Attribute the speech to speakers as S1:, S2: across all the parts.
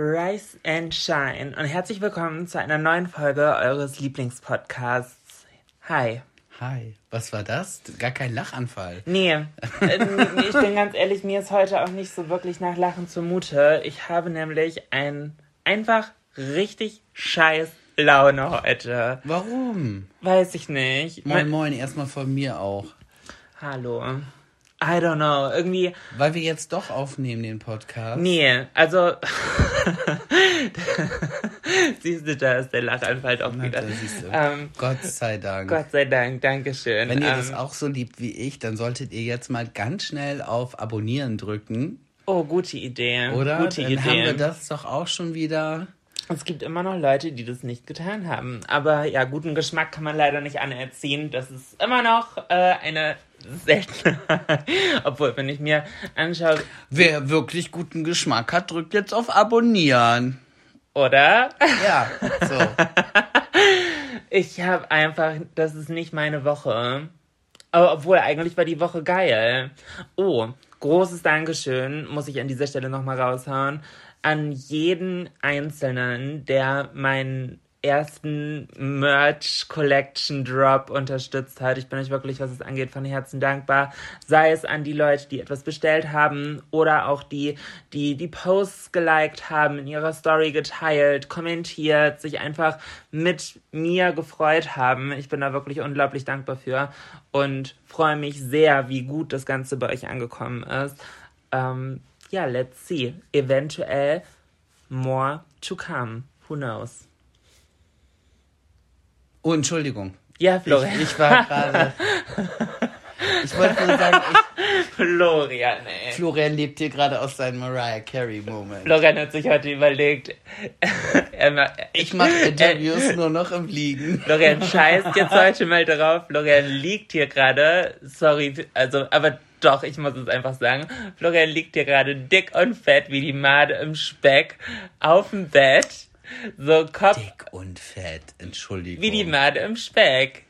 S1: Rise and Shine und herzlich willkommen zu einer neuen Folge eures Lieblingspodcasts. Hi.
S2: Hi, was war das? Gar kein Lachanfall.
S1: Nee, äh, ich bin ganz ehrlich, mir ist heute auch nicht so wirklich nach Lachen zumute. Ich habe nämlich ein einfach richtig scheiß Laune heute.
S2: Warum?
S1: Weiß ich nicht.
S2: Moin, moin, erstmal von mir auch.
S1: Hallo. I don't know, irgendwie.
S2: Weil wir jetzt doch aufnehmen, den Podcast.
S1: Nee, also. siehst du, da ist der Lachanfall auch wieder. Ähm,
S2: Gott sei Dank.
S1: Gott sei Dank, Dankeschön.
S2: Wenn ihr
S1: ähm,
S2: das auch so liebt wie ich, dann solltet ihr jetzt mal ganz schnell auf Abonnieren drücken.
S1: Oh, gute Idee.
S2: Oder?
S1: Gute
S2: dann
S1: Idee.
S2: haben wir das doch auch schon wieder.
S1: Es gibt immer noch Leute, die das nicht getan haben. Aber ja, guten Geschmack kann man leider nicht anerziehen. Das ist immer noch äh, eine Seltenheit. Obwohl, wenn ich mir anschaue,
S2: Wer wirklich guten Geschmack hat, drückt jetzt auf Abonnieren.
S1: oder?
S2: Ja, so.
S1: Ich habe einfach, das ist nicht meine Woche. Aber obwohl, eigentlich war die Woche geil. Oh, großes Dankeschön, muss ich an dieser Stelle nochmal raushauen, an jeden Einzelnen, der meinen ersten Merch Collection Drop unterstützt hat. Ich bin euch wirklich, was es angeht, von Herzen dankbar. Sei es an die Leute, die etwas bestellt haben oder auch die, die die Posts geliked haben, in ihrer Story geteilt, kommentiert, sich einfach mit mir gefreut haben. Ich bin da wirklich unglaublich dankbar für und freue mich sehr, wie gut das Ganze bei euch angekommen ist. Ähm, ja, let's see. Eventuell more to come. Who knows?
S2: Oh, Entschuldigung.
S1: Ja, Florian.
S2: Ich, ich war gerade. Ich wollte nur sagen, ich,
S1: Florian, ey.
S2: Florian lebt hier gerade aus seinem Mariah Carey Moment.
S1: Florian hat sich heute überlegt, er ma-
S2: Ich mache Interviews
S1: Äh,
S2: nur noch im Liegen.
S1: Florian scheißt jetzt heute mal drauf. Florian liegt hier gerade. Sorry, also, aber doch, ich muss es einfach sagen. Florian liegt hier gerade dick und fett wie die Made im Speck auf dem Bett. So Kopf
S2: Dick und fett, Entschuldigung.
S1: wie die Made im Speck.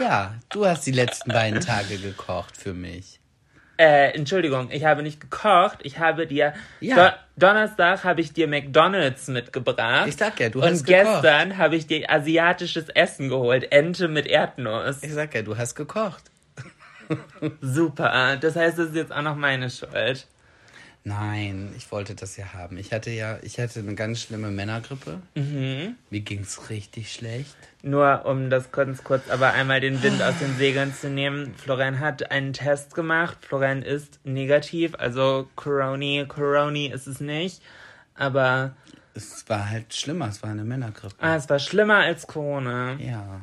S2: Ja, du hast die letzten beiden Tage gekocht für mich.
S1: Äh, Entschuldigung, ich habe nicht gekocht. Ich habe dir
S2: Ja.
S1: Do Donnerstag habe ich dir McDonald's mitgebracht.
S2: Ich sag ja, du
S1: Und
S2: hast gekocht.
S1: gestern habe ich dir asiatisches Essen geholt, Ente mit Erdnuss.
S2: Ich sag ja, du hast gekocht.
S1: Super. Das heißt, das ist jetzt auch noch meine Schuld.
S2: Nein, ich wollte das ja haben. Ich hatte ja, ich hatte eine ganz schlimme Männergrippe. Mhm. Mir ging's richtig schlecht.
S1: Nur um das ganz kurz aber einmal den Wind aus den Segeln zu nehmen. Florian hat einen Test gemacht. Florian ist negativ, also Coroni, Coroni ist es nicht. Aber
S2: Es war halt schlimmer, es war eine Männergrippe.
S1: ah, es war schlimmer als Corona.
S2: Ja.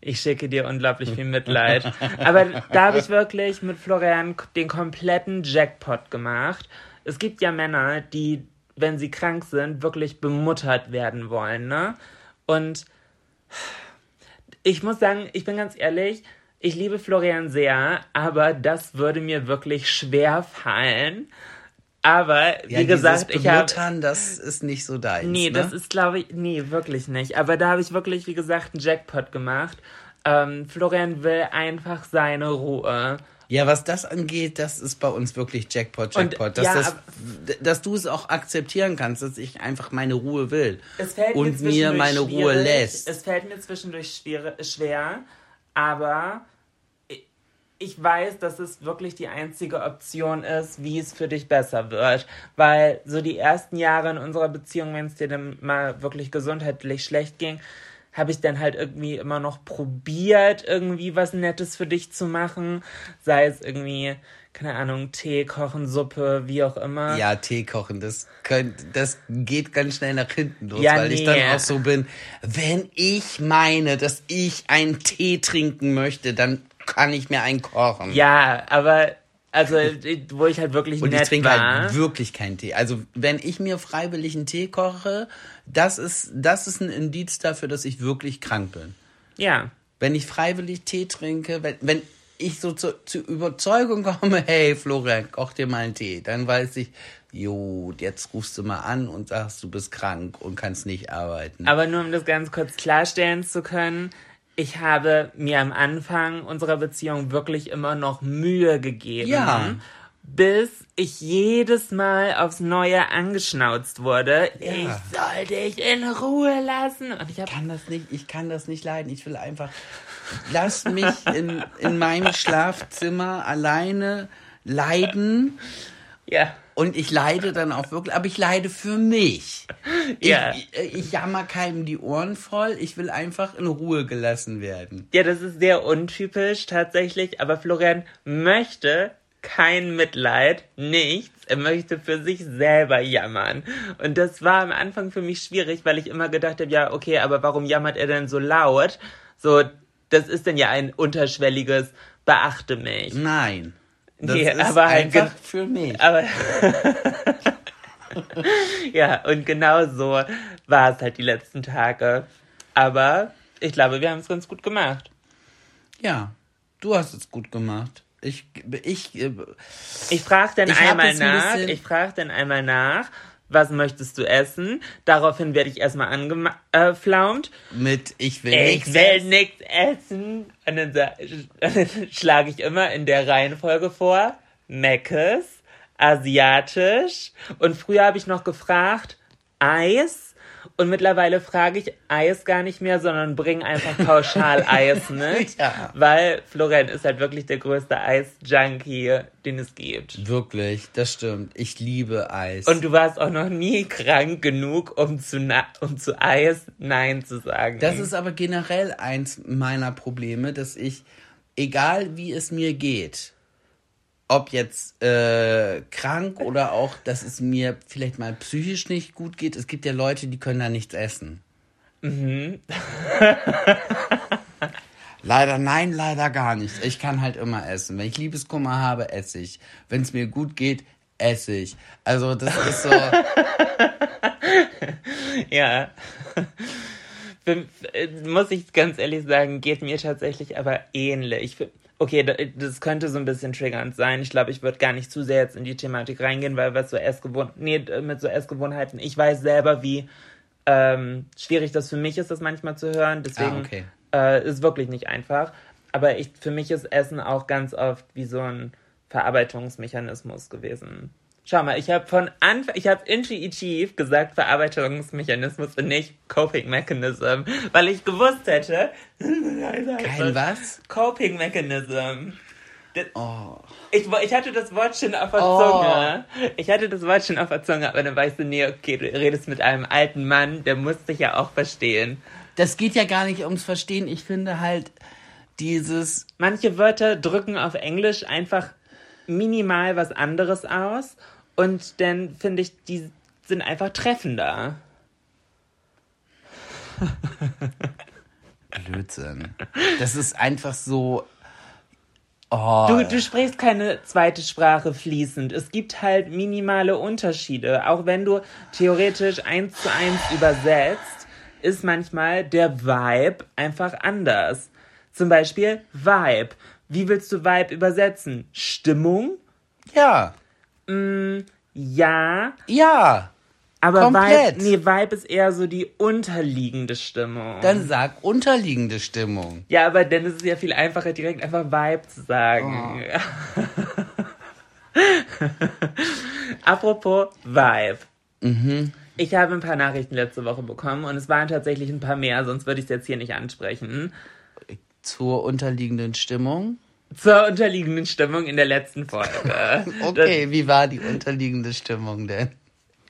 S1: Ich schicke dir unglaublich viel Mitleid. Aber da habe ich wirklich mit Florian den kompletten Jackpot gemacht. Es gibt ja Männer, die, wenn sie krank sind, wirklich bemuttert werden wollen, ne? Und ich muss sagen, ich bin ganz ehrlich, ich liebe Florian sehr, aber das würde mir wirklich schwer fallen. Aber wie
S2: ja,
S1: gesagt,
S2: dieses
S1: ich habe
S2: das ist nicht so deins.
S1: Nee,
S2: ne?
S1: das ist, glaube ich, nee, wirklich nicht. Aber da habe ich wirklich, wie gesagt, einen Jackpot gemacht. Ähm, Florian will einfach seine Ruhe.
S2: Ja, was das angeht, das ist bei uns wirklich Jackpot,
S1: Und,
S2: Jackpot. dass,
S1: ja,
S2: das, dass du es auch akzeptieren kannst, dass ich einfach meine Ruhe will.
S1: Fällt
S2: und
S1: mir
S2: mir meine Ruhe lässt.
S1: Es fällt mir zwischendurch schwer, schwer Aber ich weiß, dass es wirklich die einzige Option ist, wie es für dich besser wird. Weil so die ersten Jahre in unserer Beziehung, wenn es dir dann mal wirklich gesundheitlich schlecht ging, habe ich dann halt irgendwie immer noch probiert, irgendwie was Nettes für dich zu machen. Sei es irgendwie, keine Ahnung, Tee kochen, Suppe, wie auch immer.
S2: Ja, Tee kochen, das, könnt, das geht ganz schnell nach hinten los,
S1: Ja,
S2: weil ich
S1: nee.
S2: dann auch so bin, wenn ich meine, dass ich einen Tee trinken möchte, dann kann ich mir einen kochen.
S1: Ja, aber also wo ich halt wirklich
S2: Und
S1: nett
S2: ich trinke
S1: war.
S2: halt wirklich keinen Tee. Also wenn ich mir freiwillig einen Tee koche, das ist, das ist ein Indiz dafür, dass ich wirklich krank bin.
S1: ja.
S2: Wenn ich freiwillig Tee trinke, wenn, wenn ich so zu, zur Überzeugung komme, hey Florian, koch dir mal einen Tee, dann weiß ich, jo, jetzt rufst du mal an und sagst, du bist krank und kannst nicht arbeiten.
S1: Aber nur um das ganz kurz klarstellen zu können, ich habe mir am Anfang unserer Beziehung wirklich immer noch Mühe gegeben.
S2: Ja.
S1: Bis ich jedes Mal aufs Neue angeschnauzt wurde. Ich soll dich in Ruhe lassen. Und ich
S2: ich kann das nicht, ich kann das nicht leiden. Ich will einfach, lass mich in, in meinem Schlafzimmer alleine leiden.
S1: ja.
S2: Und ich leide dann auch wirklich, aber ich leide für mich.
S1: Ja.
S2: Ich, ich, ich jammer keinem die Ohren voll. Ich will einfach in Ruhe gelassen werden.
S1: Ja, das ist sehr untypisch tatsächlich, aber Florian möchte kein Mitleid, nichts. Er möchte für sich selber jammern. Und das war am Anfang für mich schwierig, weil ich immer gedacht habe, ja, okay, aber warum jammert er denn so laut? So, das ist denn ja ein unterschwelliges Beachte mich.
S2: Nein. Das
S1: Nee,
S2: ist
S1: aber halt
S2: einfach
S1: ge-
S2: für mich.
S1: Aber ja, und genau so war es halt die letzten Tage. Aber ich glaube, wir haben es ganz gut gemacht.
S2: Ja, du hast es gut gemacht. Ich, ich, äh,
S1: Ich frage dann
S2: Ich
S1: einmal
S2: ein
S1: nach, ich frage dann einmal nach, was möchtest du essen? Daraufhin werde ich erstmal angeflaumt.
S2: mit ich will
S1: Ich
S2: nichts
S1: will
S2: essen.
S1: nichts essen. Und dann, dann schlage ich immer in der Reihenfolge vor. Meckes, asiatisch. Und früher habe ich noch gefragt, Eis. Und mittlerweile frage ich Eis gar nicht mehr, sondern bring einfach pauschal Eis mit.
S2: Ja.
S1: Weil Florian ist halt wirklich der größte Eis-Junkie, den es gibt.
S2: Wirklich, das stimmt. Ich liebe Eis.
S1: Und du warst auch noch nie krank genug, um zu, na um zu Eis Nein zu sagen.
S2: das ist aber generell eins meiner Probleme, dass ich, egal wie es mir geht, ob jetzt äh, krank oder auch, dass es mir vielleicht mal psychisch nicht gut geht, es gibt ja Leute, die können da nichts essen.
S1: Mhm.
S2: leider nein, leider gar nicht. Ich kann halt immer essen. Wenn ich Liebeskummer habe, esse ich. Wenn es mir gut geht, esse ich. Also das ist so.
S1: Ja. Äh, muss ich ganz ehrlich sagen, geht mir tatsächlich aber ähnlich. Für, okay, da- das könnte so ein bisschen triggernd sein. Ich glaube, ich würde gar nicht zu sehr jetzt in die Thematik reingehen, weil was so Essgewohnheiten, nee, mit so Essgewohnheiten, ich weiß selber, wie ähm, schwierig das für mich ist, das manchmal zu hören. Deswegen
S2: Ah, okay.
S1: äh, ist wirklich nicht einfach. Aber ich, für mich ist Essen auch ganz oft wie so ein Verarbeitungsmechanismus gewesen. Schau mal, ich habe von Anfang, ich habe intuitiv gesagt Verarbeitungsmechanismus und nicht Coping Mechanism, weil ich gewusst hätte.
S2: Kein was?
S1: Coping Mechanism. Das,
S2: Oh.
S1: ich, ich hatte das Wort schon auf der
S2: Oh.
S1: Zunge. Ich hatte das Wort schon auf der Zunge, aber dann weißt du, nee, okay, du redest mit einem alten Mann, der muss dich ja auch verstehen.
S2: Das geht ja gar nicht ums Verstehen. Ich finde halt dieses.
S1: Manche Wörter drücken auf Englisch einfach minimal was anderes aus und dann finde ich, die sind einfach treffender.
S2: Blödsinn. Das ist einfach so. Oh.
S1: Du, du sprichst keine zweite Sprache fließend. Es gibt halt minimale Unterschiede. Auch wenn du theoretisch eins zu eins übersetzt, ist manchmal der Vibe einfach anders. Zum Beispiel Vibe. Wie willst du Vibe übersetzen? Stimmung?
S2: ja.
S1: Ja,
S2: Ja.
S1: aber
S2: Komplett.
S1: Vibe, nee, Vibe ist eher so die unterliegende Stimmung.
S2: Dann sag unterliegende Stimmung.
S1: ja, aber dann ist es ja viel einfacher, direkt einfach Vibe zu sagen. Apropos Vibe. Ich habe ein paar Nachrichten letzte Woche bekommen und es waren tatsächlich ein paar mehr, sonst würde ich es jetzt hier nicht ansprechen.
S2: zur unterliegenden Stimmung.
S1: Zur unterliegenden Stimmung in der letzten Folge.
S2: Okay, wie war die unterliegende Stimmung denn?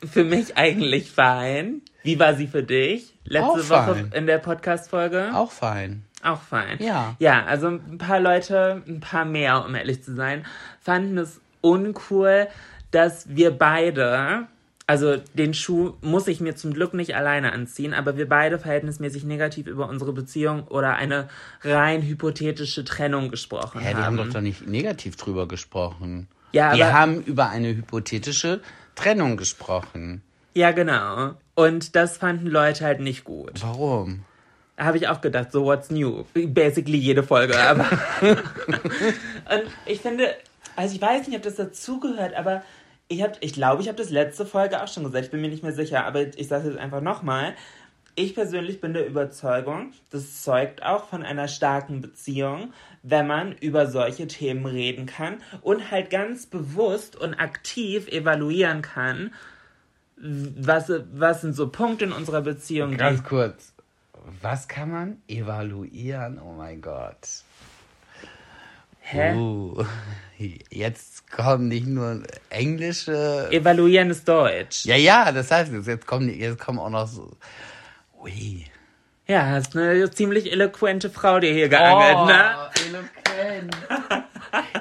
S1: Das, für mich eigentlich fein. Wie war sie für dich? Letzte
S2: Auch
S1: Woche
S2: fein.
S1: in der Podcast-Folge?
S2: Auch fein.
S1: Auch fein.
S2: Ja.
S1: Ja, also ein paar Leute, ein paar mehr, um ehrlich zu sein, fanden es uncool, dass wir beide, also den Schuh muss ich mir zum Glück nicht alleine anziehen, aber wir beide verhältnismäßig negativ über unsere Beziehung oder eine rein hypothetische Trennung gesprochen
S2: Ja, die haben
S1: haben.
S2: doch da nicht negativ drüber gesprochen.
S1: Ja, aber-
S2: haben über eine hypothetische Trennung gesprochen.
S1: Ja, genau. Und das fanden Leute halt nicht gut.
S2: Warum?
S1: Habe ich auch gedacht, so what's new? Basically jede Folge, aber. und ich finde, also ich weiß nicht, ob das dazugehört, aber ich habe, ich glaube, ich habe das letzte Folge auch schon gesagt, ich bin mir nicht mehr sicher, aber ich sage es jetzt einfach nochmal. Ich persönlich bin der Überzeugung, das zeugt auch von einer starken Beziehung, wenn man über solche Themen reden kann und halt ganz bewusst und aktiv evaluieren kann, was, was sind so Punkte in unserer Beziehung,
S2: Ganz kurz. Was kann man evaluieren? Oh mein Gott.
S1: Hä?
S2: Uh, jetzt kommen nicht nur englische.
S1: Evaluieren ist Deutsch.
S2: Ja, ja, das heißt, jetzt kommen, jetzt kommen auch noch so. Ui.
S1: Ja, hast eine ziemlich eloquente Frau dir hier geangelt, ne?
S2: eloquent.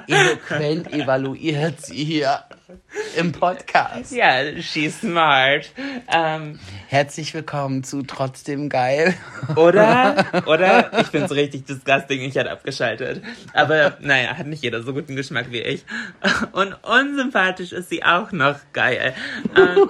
S2: Eloquent evaluiert sie hier im Podcast.
S1: Ja, she's smart. Ähm,
S2: Herzlich willkommen zu Trotzdem geil.
S1: oder? Oder? Ich find's richtig disgusting, ich hätte abgeschaltet. Aber naja, hat nicht jeder so guten Geschmack wie ich. Und unsympathisch ist sie auch noch geil. Ähm,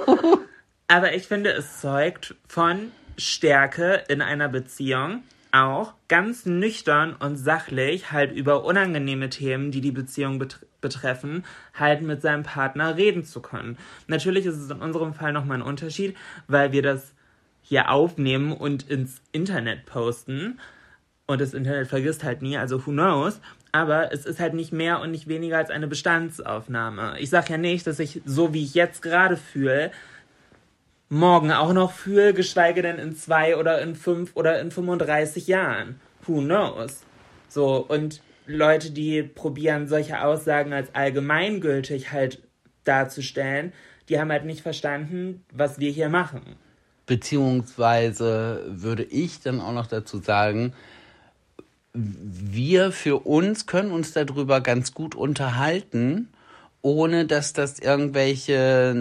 S1: aber ich finde, es zeugt von Stärke in einer Beziehung, auch ganz nüchtern und sachlich halt über unangenehme Themen, die die Beziehung bet betreffen, halt mit seinem Partner reden zu können. Natürlich ist es in unserem Fall nochmal ein Unterschied, weil wir das hier aufnehmen und ins Internet posten. Und das Internet vergisst halt nie, also who knows. Aber es ist halt nicht mehr und nicht weniger als eine Bestandsaufnahme. Ich sag ja nicht, dass ich so wie ich jetzt gerade fühle, morgen auch noch fühle, geschweige denn in zwei oder in fünf oder in 35 Jahren. Who knows? So, und Leute, die probieren, solche Aussagen als allgemeingültig halt darzustellen, die haben halt nicht verstanden, was wir hier machen.
S2: Beziehungsweise würde ich dann auch noch dazu sagen, wir für uns können uns darüber ganz gut unterhalten, ohne dass das irgendwelche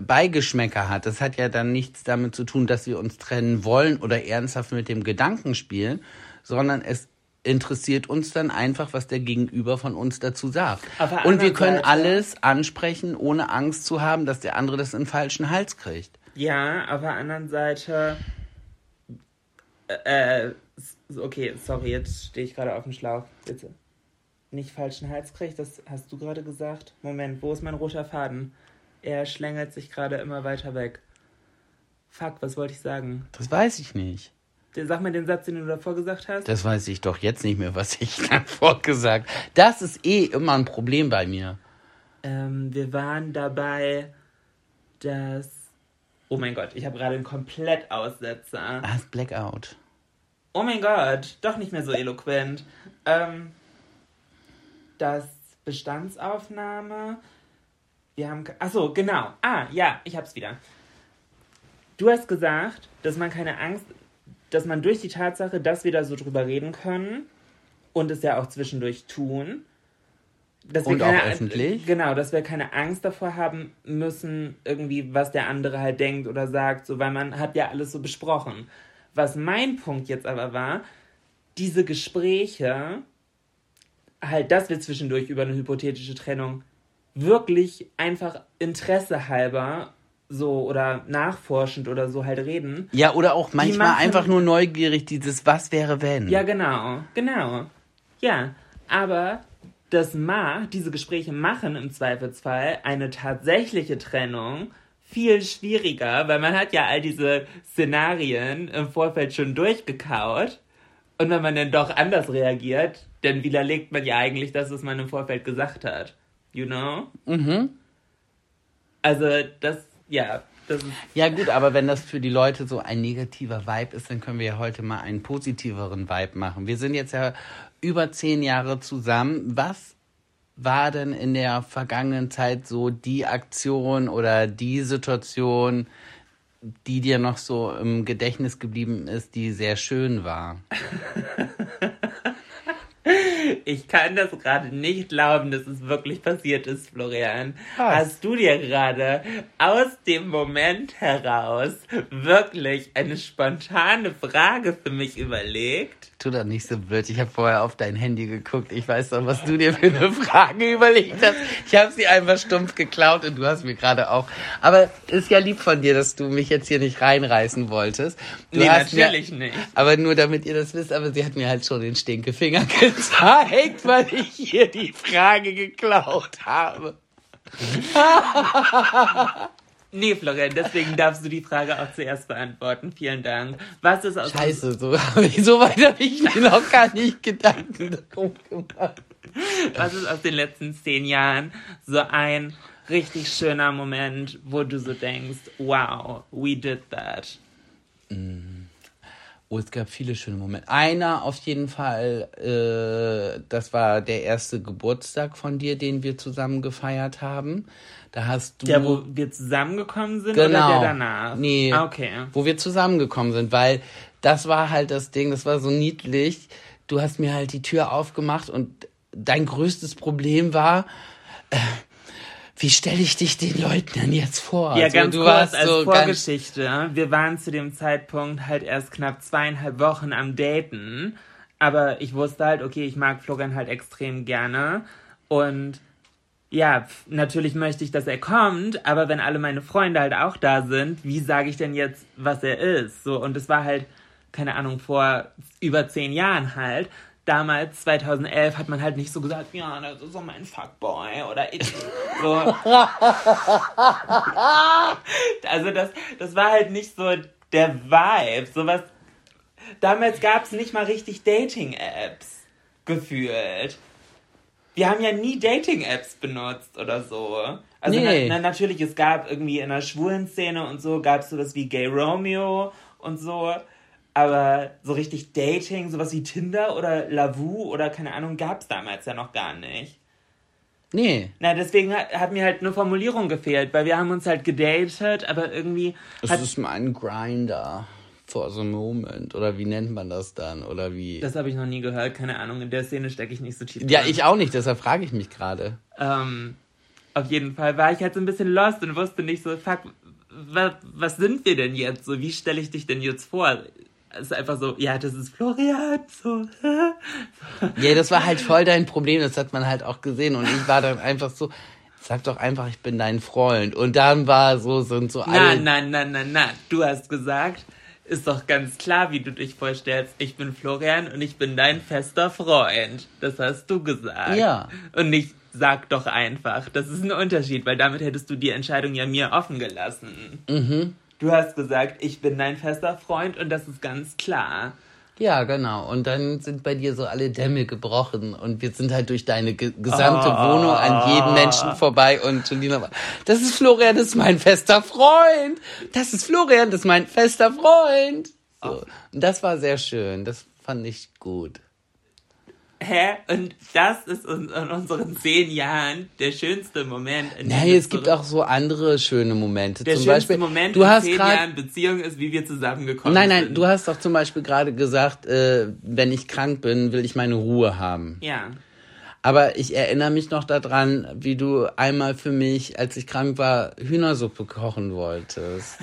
S2: Beigeschmäcker hat. Das hat ja dann nichts damit zu tun, dass wir uns trennen wollen oder ernsthaft mit dem Gedanken spielen, sondern es interessiert uns dann einfach, was der Gegenüber von uns dazu sagt. Und wir können
S1: Seite-
S2: alles ansprechen, ohne Angst zu haben, dass der andere das in den falschen Hals kriegt.
S1: Ja, auf der anderen Seite. Äh, äh, okay, sorry, jetzt stehe ich gerade auf dem Schlauch. Bitte. Nicht falschen Hals kriegt, das hast du gerade gesagt. Moment, wo ist mein roter Faden? Er schlängelt sich gerade immer weiter weg. Fuck, was wollte ich sagen?
S2: Das weiß ich nicht.
S1: Sag mal den Satz, den du davor gesagt hast.
S2: Das weiß ich doch jetzt nicht mehr, was ich davor gesagt Das ist eh immer ein Problem bei mir.
S1: Ähm, wir waren dabei, dass. Oh mein Gott, ich habe gerade einen Komplettaussetzer.
S2: Ah, Blackout.
S1: Oh mein Gott, doch nicht mehr so eloquent. Ähm, das Bestandsaufnahme. Wir haben. Achso, genau. Ah, ja, ich hab's wieder. Du hast gesagt, dass man keine Angst, dass man durch die Tatsache, dass wir da so drüber reden können und es ja auch zwischendurch tun, dass
S2: Und
S1: wir keine,
S2: auch öffentlich?
S1: Genau, dass wir keine Angst davor haben müssen, irgendwie, was der andere halt denkt oder sagt, so, weil man hat ja alles so besprochen. Was mein Punkt jetzt aber war, diese Gespräche, halt, dass wir zwischendurch über eine hypothetische Trennung wirklich einfach Interesse halber so oder nachforschend oder so halt reden.
S2: Ja, oder auch manchmal
S1: machen-
S2: einfach nur neugierig, dieses Was wäre wenn.
S1: Ja, genau, genau. Ja, aber das ma diese Gespräche machen im Zweifelsfall eine tatsächliche Trennung viel schwieriger, weil man hat ja all diese Szenarien im Vorfeld schon durchgekaut. Und wenn man dann doch anders reagiert, dann widerlegt man ja eigentlich das, was man im Vorfeld gesagt hat. You know?
S2: Mhm.
S1: Also das, ja, Das
S2: Ja gut, aber wenn das für die Leute so ein negativer Vibe ist, dann können wir ja heute mal einen positiveren Vibe machen. Wir sind jetzt ja über zehn Jahre zusammen. Was war denn in der vergangenen Zeit so die Aktion oder die Situation, die dir noch so im Gedächtnis geblieben ist, die sehr schön war?
S1: ich kann das gerade nicht glauben, dass es wirklich passiert ist, Florian.
S2: Was?
S1: Hast du dir gerade aus dem Moment heraus wirklich eine spontane Frage für mich überlegt?
S2: Tu doch nicht so blöd. Ich habe vorher auf dein Handy geguckt. Ich weiß doch, was du dir für eine Frage überlegt hast. Ich habe sie einfach stumpf geklaut und du hast mir gerade auch. Aber ist ja lieb von dir, dass du mich jetzt hier nicht reinreißen wolltest. Du
S1: Nee, natürlich
S2: mir,
S1: nicht.
S2: Aber nur damit ihr das wisst, aber sie hat mir halt schon den Stinkefinger gezeigt, weil ich hier die Frage geklaut habe.
S1: Nee, Florian, deswegen darfst du die Frage auch zuerst beantworten. Vielen Dank. Was ist aus
S2: Scheiße, so, so weit habe ich mir noch gar nicht Gedanken darum gemacht.
S1: Was ist aus den letzten zehn Jahren so ein richtig schöner Moment, wo du so denkst, wow, we did that?
S2: Oh, es gab viele schöne Momente. Einer auf jeden Fall, äh, das war der erste Geburtstag von dir, den wir zusammen gefeiert haben. Da hast du.
S1: Der, wo wir zusammengekommen sind
S2: genau.
S1: oder der danach?
S2: Nee,
S1: Ah, Okay.
S2: wo wir zusammengekommen sind, weil das war halt das Ding, das war so niedlich. Du hast mir halt die Tür aufgemacht und dein größtes Problem war, äh, wie stelle ich dich den Leuten denn jetzt vor?
S1: Ja,
S2: Also,
S1: ganz
S2: du
S1: kurz
S2: warst
S1: als
S2: so
S1: Vorgeschichte. Wir waren zu dem Zeitpunkt halt erst knapp zweieinhalb Wochen am Daten. Aber ich wusste halt, okay, ich mag Florian halt extrem gerne. Und ja, natürlich möchte ich, dass er kommt. Aber wenn alle meine Freunde halt auch da sind, wie sage ich denn jetzt, was er ist? So, und es war halt, keine Ahnung, vor über zehn Jahren halt. Damals, 2011, hat man halt nicht so gesagt, ja, das ist so mein Fuckboy oder ich. So. Also das, das war halt nicht so der Vibe. Sowas. Damals gab es nicht mal richtig Dating-Apps gefühlt. Wir haben ja nie Dating-Apps benutzt oder so. Also
S2: Nee.
S1: na, na, natürlich, es gab irgendwie in der schwulen Szene und so, gab es sowas wie Gay Romeo und so. Aber so richtig Dating, sowas wie Tinder oder Lavu oder keine Ahnung, gab es damals ja noch gar nicht.
S2: Nee.
S1: Na, deswegen hat, hat mir halt eine Formulierung gefehlt, weil wir haben uns halt gedatet, aber irgendwie
S2: Es ist mein Grinder for the moment. Oder wie nennt man das dann? Oder wie?
S1: das habe ich noch nie gehört, keine Ahnung, in der Szene stecke ich nicht so tief
S2: ja,
S1: drin.
S2: ich auch nicht, deshalb frage ich mich gerade.
S1: Ähm, auf jeden Fall war ich halt so ein bisschen lost und wusste nicht so, fuck, wa, was sind wir denn jetzt? So, wie stelle ich dich denn jetzt vor? Es ist einfach so, ja, das ist Florian, so,
S2: Ja, das war halt voll dein Problem, das hat man halt auch gesehen. Und ich war dann einfach so, sag doch einfach, ich bin dein Freund. Und dann war so, sind so
S1: na,
S2: alle.
S1: na, na, na, na, du hast gesagt, ist doch ganz klar, wie du dich vorstellst. Ich bin Florian und ich bin dein fester Freund. Das hast du gesagt.
S2: Ja.
S1: Und nicht, sag doch einfach. Das ist ein Unterschied, weil damit hättest du die Entscheidung ja mir offen gelassen.
S2: Mhm.
S1: Du hast gesagt, ich bin dein fester Freund und das ist ganz klar.
S2: Ja, genau. Und dann sind bei dir so alle Dämme gebrochen. Und wir sind halt durch deine ge gesamte
S1: Ah.
S2: Wohnung an jeden Menschen vorbei. Und Julina war, das ist Florian, das ist mein fester Freund. Das ist Florian, das ist mein fester Freund. So. Und das war sehr schön. Das fand ich gut.
S1: Hä? Und das ist in, in unseren zehn Jahren der schönste Moment. In
S2: Nein,
S1: wir
S2: es gibt auch so andere schöne Momente.
S1: Der
S2: zum
S1: schönste
S2: Beispiel,
S1: Moment
S2: du
S1: in
S2: hast
S1: zehn
S2: gerade
S1: Jahren Beziehung ist, wie wir zusammengekommen
S2: Nein,
S1: sind.
S2: nein, du hast doch zum Beispiel gerade gesagt, äh, wenn ich krank bin, will ich meine Ruhe haben.
S1: Ja.
S2: Aber ich erinnere mich noch daran, wie du einmal für mich, als ich krank war, Hühnersuppe kochen wolltest.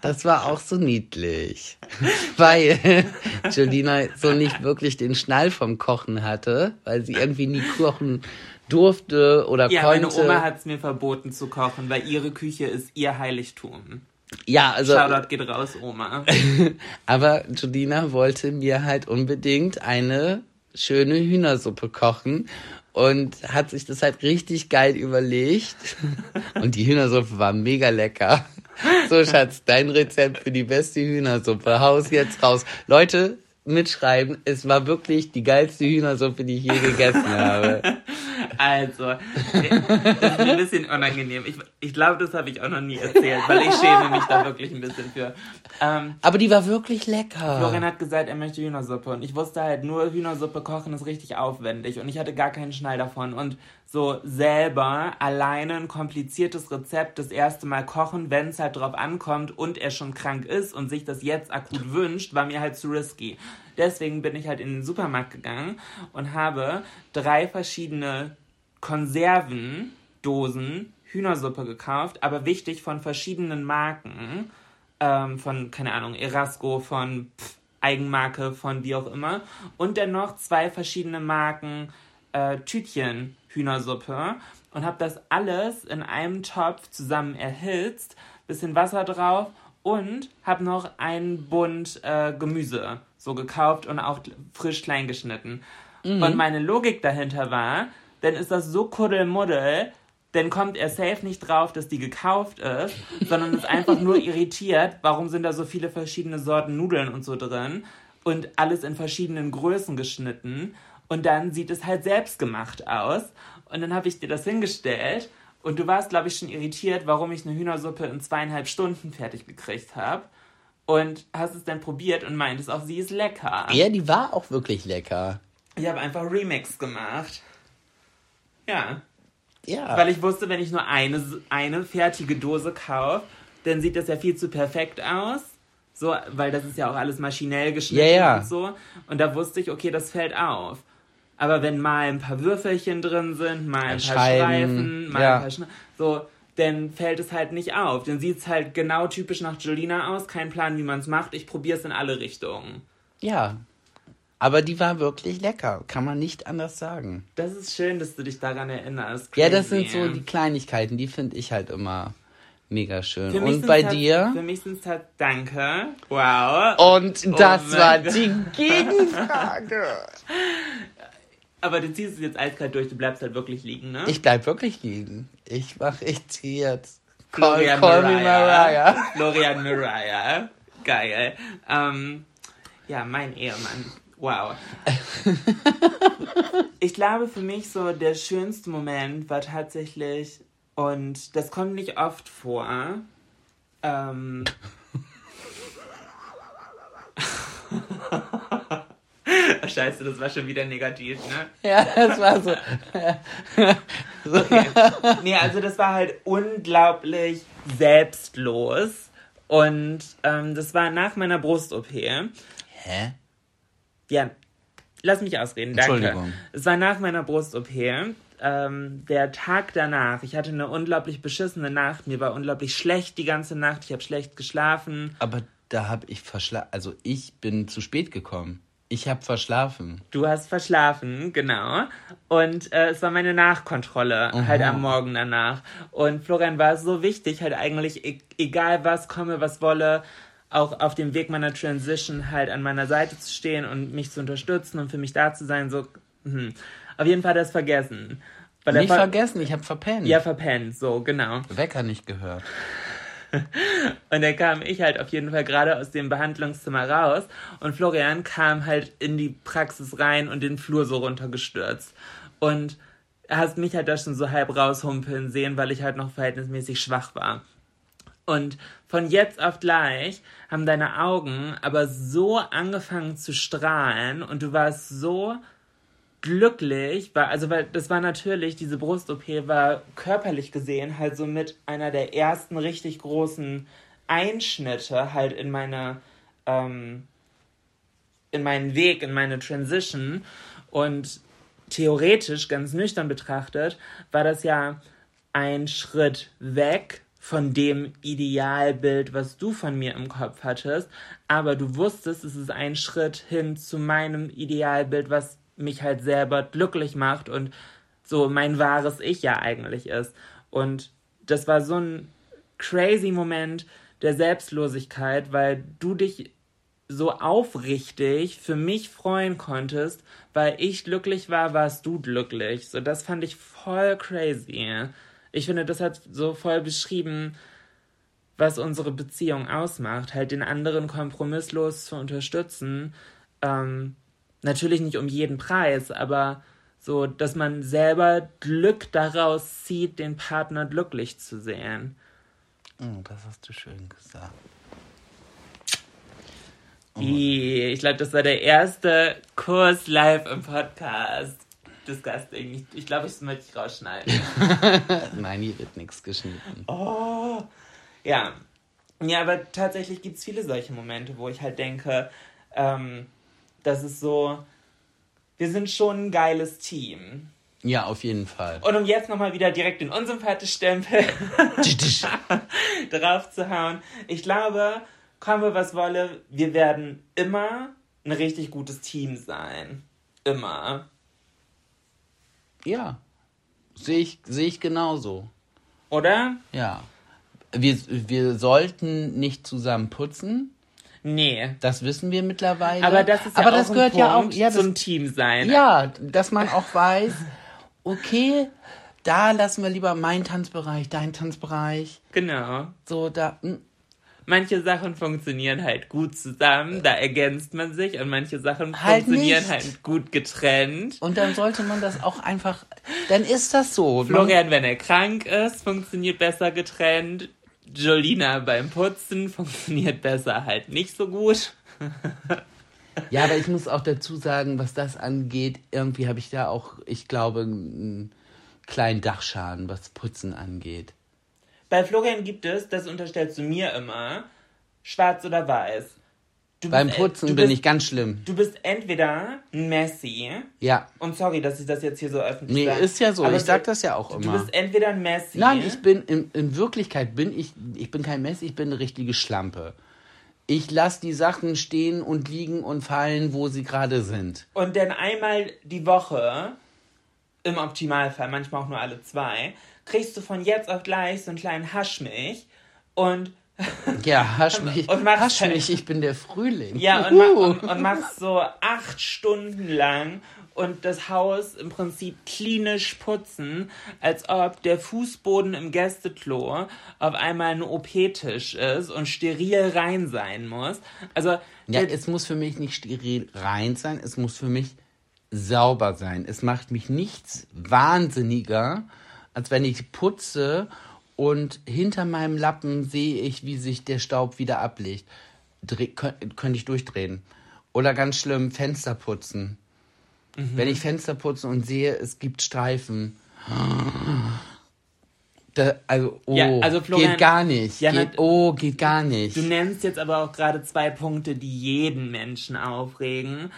S2: Das war auch so niedlich. Weil Jolina so nicht wirklich den Schnall vom Kochen hatte, weil sie irgendwie nie kochen durfte oder
S1: Ja,
S2: konnte.
S1: meine Oma hat es mir verboten zu kochen, weil ihre Küche ist ihr Heiligtum.
S2: ja, also
S1: Shoutout geht raus, Oma.
S2: Aber Jolina wollte mir halt unbedingt eine schöne Hühnersuppe kochen und hat sich das halt richtig geil überlegt. Und die Hühnersuppe war mega lecker. So, Schatz, dein Rezept für die beste Hühnersuppe. Haus jetzt raus. Leute, mitschreiben. Es war wirklich die geilste Hühnersuppe, die ich je gegessen habe.
S1: Also, das ist ein bisschen unangenehm. Ich, ich glaube, das habe ich auch noch nie erzählt, weil ich schäme mich da wirklich ein bisschen für. Ähm,
S2: Aber die war wirklich lecker.
S1: Florian hat gesagt, er möchte Hühnersuppe und ich wusste halt, nur Hühnersuppe kochen ist richtig aufwendig und ich hatte gar keinen Schnall davon und so selber alleine ein kompliziertes Rezept das erste Mal kochen, wenn es halt drauf ankommt und er schon krank ist und sich das jetzt akut wünscht, war mir halt zu risky. Deswegen bin ich halt in den Supermarkt gegangen und habe drei verschiedene Konservendosen Hühnersuppe gekauft, aber wichtig von verschiedenen Marken, ähm, von, keine Ahnung, Erasco, von pff, Eigenmarke, von wie auch immer. Und dann noch zwei verschiedene Marken äh, Tütchen Hühnersuppe und habe das alles in einem Topf zusammen erhitzt, bisschen Wasser drauf und habe noch einen Bund äh, Gemüse so gekauft und auch frisch klein geschnitten. Und meine Logik dahinter war, dann ist das so Kuddelmuddel, dann kommt er safe nicht drauf, dass die gekauft ist, sondern ist einfach nur irritiert, warum sind da so viele verschiedene Sorten Nudeln und so drin und alles in verschiedenen Größen geschnitten und dann sieht es halt selbst gemacht aus und dann habe ich dir das hingestellt und du warst, glaube ich, schon irritiert, warum ich eine Hühnersuppe in zweieinhalb Stunden fertig gekriegt habe und hast es dann probiert und meintest auch, sie ist lecker.
S2: Ja, die war auch wirklich lecker.
S1: Ich habe einfach Remix gemacht. Ja.
S2: Ja.
S1: Weil ich wusste, wenn ich nur eine, eine fertige Dose kaufe, dann sieht das ja viel zu perfekt aus. So, weil das ist ja auch alles maschinell geschnitten
S2: Ja, ja.
S1: und so. Und da wusste ich, okay, das fällt auf. Aber wenn mal ein paar Würfelchen drin sind, mal ein paar
S2: Scheiben,
S1: Streifen, mal
S2: ja.
S1: ein paar Schne so, dann fällt es halt nicht auf. Dann sieht es halt genau typisch nach Jolina aus. Kein Plan, wie man es macht. Ich probiere es in alle Richtungen.
S2: ja. Aber die war wirklich lecker. Kann man nicht anders sagen.
S1: Das ist schön, dass du dich daran erinnerst.
S2: Ja, das
S1: Crazy.
S2: sind so die Kleinigkeiten, die finde ich halt immer mega schön.
S1: Für
S2: Und bei
S1: halt,
S2: dir?
S1: Für mich sind es halt Danke. Wow.
S2: Und
S1: Oh
S2: das
S1: mein
S2: war
S1: Gott.
S2: die Gegenfrage.
S1: Aber du ziehst es jetzt eiskalt durch, du bleibst halt wirklich liegen, ne?
S2: Ich bleib wirklich liegen. Ich mach ich jetzt.
S1: Florian
S2: call me
S1: Mariah.
S2: Mariah.
S1: Florian Mariah. Geil. Ähm, ja, mein Ehemann. Wow. Ich glaube, für mich so der schönste Moment war tatsächlich, und das kommt nicht oft vor, ähm, Scheiße, das war schon wieder negativ, ne?
S2: Ja, das war so.
S1: Nee, also das war halt unglaublich selbstlos. Und ähm, das war nach meiner Brust-OP.
S2: Hä?
S1: Ja, lass mich ausreden, danke.
S2: Entschuldigung.
S1: Es war nach meiner Brust-OP. Ähm, der Tag danach, ich hatte eine unglaublich beschissene Nacht. Mir war unglaublich schlecht die ganze Nacht. Ich habe schlecht geschlafen.
S2: Aber da habe ich verschlafen. Also ich bin zu spät gekommen. Ich habe verschlafen.
S1: Du hast verschlafen, genau. Und äh, es war meine Nachkontrolle, halt am Morgen danach. Und Florian war so wichtig, halt eigentlich, e egal was komme, was wolle, auch auf dem Weg meiner Transition halt an meiner Seite zu stehen und mich zu unterstützen und für mich da zu sein. So, hm. Auf jeden Fall hat er es vergessen. Weil
S2: Nicht
S1: ver-
S2: vergessen, ich habe verpennt.
S1: Ja, verpennt, so, genau.
S2: Wecker nicht gehört.
S1: Und dann kam ich halt auf jeden Fall gerade aus dem Behandlungszimmer raus und Florian kam halt in die Praxis rein und den Flur so runtergestürzt. Und hast mich halt da schon so halb raushumpeln sehen, weil ich halt noch verhältnismäßig schwach war. Und von jetzt auf gleich haben deine Augen aber so angefangen zu strahlen und du warst so glücklich, weil, also weil das war natürlich, diese Brust-OP war körperlich gesehen halt so mit einer der ersten richtig großen Einschnitte halt in meine, ähm, in meinen Weg, in meine Transition. Und theoretisch, ganz nüchtern betrachtet, war das ja ein Schritt weg von dem Idealbild, was du von mir im Kopf hattest, aber du wusstest, es ist ein Schritt hin zu meinem Idealbild, was mich halt selber glücklich macht und so mein wahres Ich ja eigentlich ist. Und das war so ein crazy Moment der Selbstlosigkeit, weil du dich so aufrichtig für mich freuen konntest, weil ich glücklich war, warst du glücklich. So, das fand ich voll crazy. Ich finde, das hat so voll beschrieben, was unsere Beziehung ausmacht. Halt den anderen kompromisslos zu unterstützen. Ähm, natürlich nicht um jeden Preis, aber So, dass man selber Glück daraus zieht, den Partner glücklich zu sehen.
S2: Oh, das hast du schön gesagt.
S1: Ih, Ich glaube, das war der erste Kurs live im Podcast. Disgusting. Ich, ich glaube, das möchte ich rausschneiden.
S2: Nein, hier wird nichts geschnitten.
S1: Oh. Ja. Ja, aber tatsächlich gibt es viele solche Momente, wo ich halt denke, ähm, das ist so, wir sind schon ein geiles Team.
S2: Ja, auf jeden Fall.
S1: Und um jetzt nochmal wieder direkt den Unsympathisch-Stempel drauf zu hauen. Ich glaube, komme was wolle, wir werden immer ein richtig gutes Team sein. Immer.
S2: Ja. Sehe ich, sehe ich genauso.
S1: Oder?
S2: Ja. Wir, wir sollten nicht zusammen putzen.
S1: Nee.
S2: Das wissen wir mittlerweile.
S1: Aber das ist ja
S2: Aber
S1: auch
S2: das
S1: ein
S2: gehört
S1: Punkt
S2: ja auch ja, das,
S1: zum Team sein.
S2: Ja, dass man auch weiß, okay, da lassen wir lieber meinen Tanzbereich, deinen Tanzbereich.
S1: Genau.
S2: So, da. hm.
S1: Manche Sachen funktionieren halt gut zusammen, da ergänzt man sich und manche Sachen
S2: Halt
S1: funktionieren
S2: nicht.
S1: halt gut getrennt.
S2: Und dann sollte man das auch einfach. Dann ist das so. Man-
S1: Florian, wenn er krank ist, funktioniert besser getrennt. Jolina beim Putzen funktioniert besser halt nicht so gut.
S2: Ja, aber ich muss auch dazu sagen, was das angeht, irgendwie habe ich da auch, ich glaube, einen kleinen Dachschaden, was Putzen angeht.
S1: Bei Florian gibt es, das unterstellst du mir immer, schwarz oder weiß. Du
S2: Beim
S1: bist, äh,
S2: Putzen
S1: du
S2: bin
S1: bist,
S2: ich ganz schlimm.
S1: Du bist entweder ein Messi,
S2: Ja.
S1: und sorry, dass ich das jetzt hier so öffentlich
S2: Nee,
S1: sage.
S2: ist ja so.
S1: aber
S2: Ich sag das ja auch
S1: Du
S2: immer.
S1: bist entweder ein Messi.
S2: Nein, ich bin, in, in Wirklichkeit bin ich, ich bin kein Messi, ich bin eine richtige Schlampe. Ich lasse die Sachen stehen und liegen und fallen, wo sie gerade sind.
S1: Und dann einmal die Woche, im Optimalfall, manchmal auch nur alle zwei, kriegst du von jetzt auf gleich so einen kleinen Haschmilch und
S2: Ja, hasch mich,
S1: Und machst
S2: hasch
S1: halt-
S2: mich, ich bin der Frühling.
S1: ja und,
S2: Uhu.
S1: und, und machst so acht Stunden lang und das Haus im Prinzip klinisch putzen, als ob der Fußboden im Gästeklo auf einmal ein OP-Tisch ist und steril rein sein muss. Also
S2: Ja, es muss für mich nicht steril rein sein, es muss für mich sauber sein. Es macht mich nichts wahnsinniger, als wenn ich putze und hinter meinem Lappen sehe ich, wie sich der Staub wieder ablegt. Dreh, könnt, könnte ich durchdrehen. Oder ganz schlimm, Fenster putzen. Wenn ich Fenster putze und sehe, es gibt Streifen. Da, also, oh,
S1: Ja, also Florian-
S2: geht gar nicht.
S1: Ja,
S2: geht, oh, geht gar nicht.
S1: Du nennst jetzt aber auch gerade zwei Punkte, die jeden Menschen aufregen.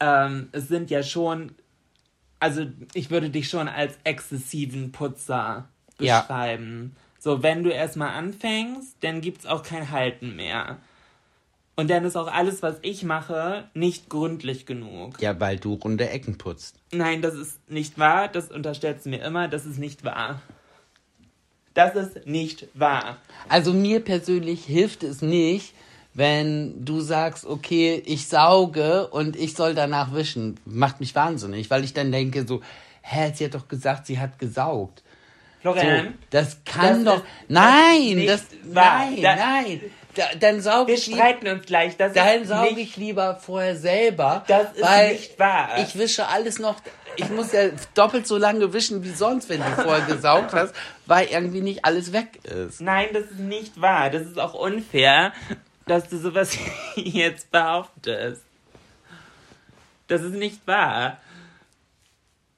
S1: Ähm, es sind ja schon, also ich würde dich schon als exzessiven Putzer
S2: Ja.
S1: So, wenn du erstmal anfängst, dann gibt's auch kein Halten mehr. Und dann ist auch alles, was ich mache, nicht gründlich genug.
S2: Ja, weil du runde Ecken putzt.
S1: Nein, das ist nicht wahr. Das unterstellst du mir immer. Das ist nicht wahr. Das ist nicht wahr.
S2: Also mir persönlich hilft es nicht, wenn du sagst, okay, ich sauge und ich soll danach wischen. Macht mich wahnsinnig, weil ich dann denke so, hä, sie hat doch gesagt, sie hat gesaugt. So,
S1: Florian,
S2: das kann
S1: das
S2: doch.
S1: das
S2: nein, das.
S1: wahr.
S2: Nein,
S1: Da-
S2: nein. Da, dann sauge
S1: wir
S2: ich lieber.
S1: streiten uns gleich. Das
S2: Dann sauge ich lieber vorher selber.
S1: Das ist
S2: weil
S1: nicht wahr.
S2: Ich wische alles noch. Ich muss ja doppelt so lange wischen wie sonst, wenn du vorher gesaugt hast, weil irgendwie nicht alles weg ist.
S1: Nein, das ist nicht wahr. Das ist auch unfair, dass du sowas jetzt behauptest. Das ist nicht wahr.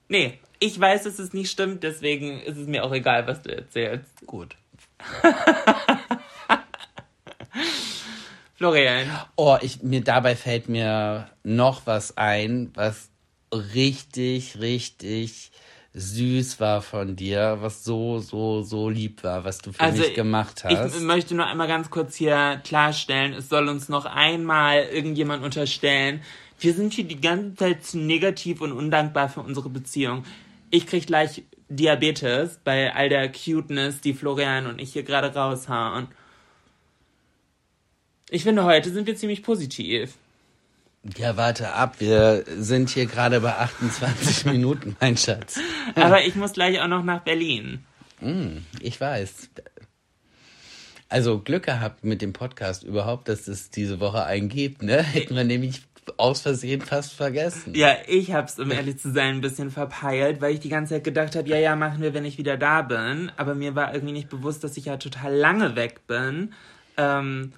S1: Nee, ich weiß, dass es nicht stimmt, deswegen ist es mir auch egal, was du erzählst.
S2: Gut.
S1: Florian,
S2: Oh, ich, mir dabei fällt mir noch was ein, was richtig, richtig süß war von dir, was so, so, so lieb war, was du für mich gemacht hast.
S1: Also, Ich möchte nur einmal ganz kurz hier klarstellen, es soll uns noch einmal irgendjemand unterstellen, wir sind hier die ganze Zeit zu negativ und undankbar für unsere Beziehung. Ich krieg gleich Diabetes bei all der Cuteness, die Florian und ich hier gerade raushauen. Ich finde, heute sind wir ziemlich positiv.
S2: ja, warte ab, wir sind hier gerade bei 28 Minuten, mein Schatz.
S1: Aber ich muss gleich auch noch nach Berlin.
S2: Ich weiß. Also Glück gehabt mit dem Podcast überhaupt, dass es diese Woche einen gibt, ne? Hätten wir nämlich aus Versehen fast vergessen.
S1: Ja, ich hab's, um ehrlich zu sein, ein bisschen verpeilt, weil ich die ganze Zeit gedacht habe, ja, ja, machen wir, wenn ich wieder da bin. Aber mir war irgendwie nicht bewusst, dass ich ja total lange weg bin. Ähm,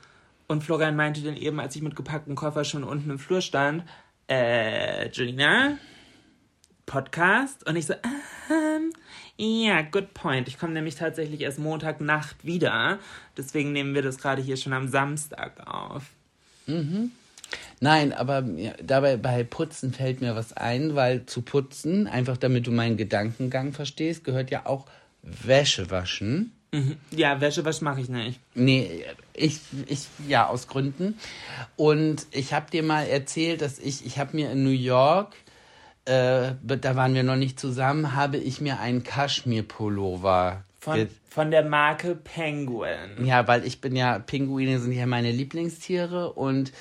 S1: und Florian meinte dann eben, als ich mit gepacktem Koffer schon unten im Flur stand, äh, Julina, Podcast? Und ich so, ähm, ja, good point. Ich komme nämlich tatsächlich erst Montagnacht wieder. Deswegen nehmen wir das gerade hier schon am Samstag auf.
S2: Nein, aber mir- dabei bei Putzen fällt mir was ein, weil zu putzen, einfach damit du meinen Gedankengang verstehst, gehört ja auch Wäsche waschen.
S1: Ja, Wäsche was mache ich nicht.
S2: Nee, ich, ich, ja, aus Gründen. Und ich habe dir mal erzählt, dass ich, ich habe mir in New York, äh, da waren wir noch nicht zusammen, habe ich mir einen Kaschmir-Pullover
S1: Von, von der Marke Penguin.
S2: Ja, weil ich bin ja, Pinguine sind ja meine Lieblingstiere und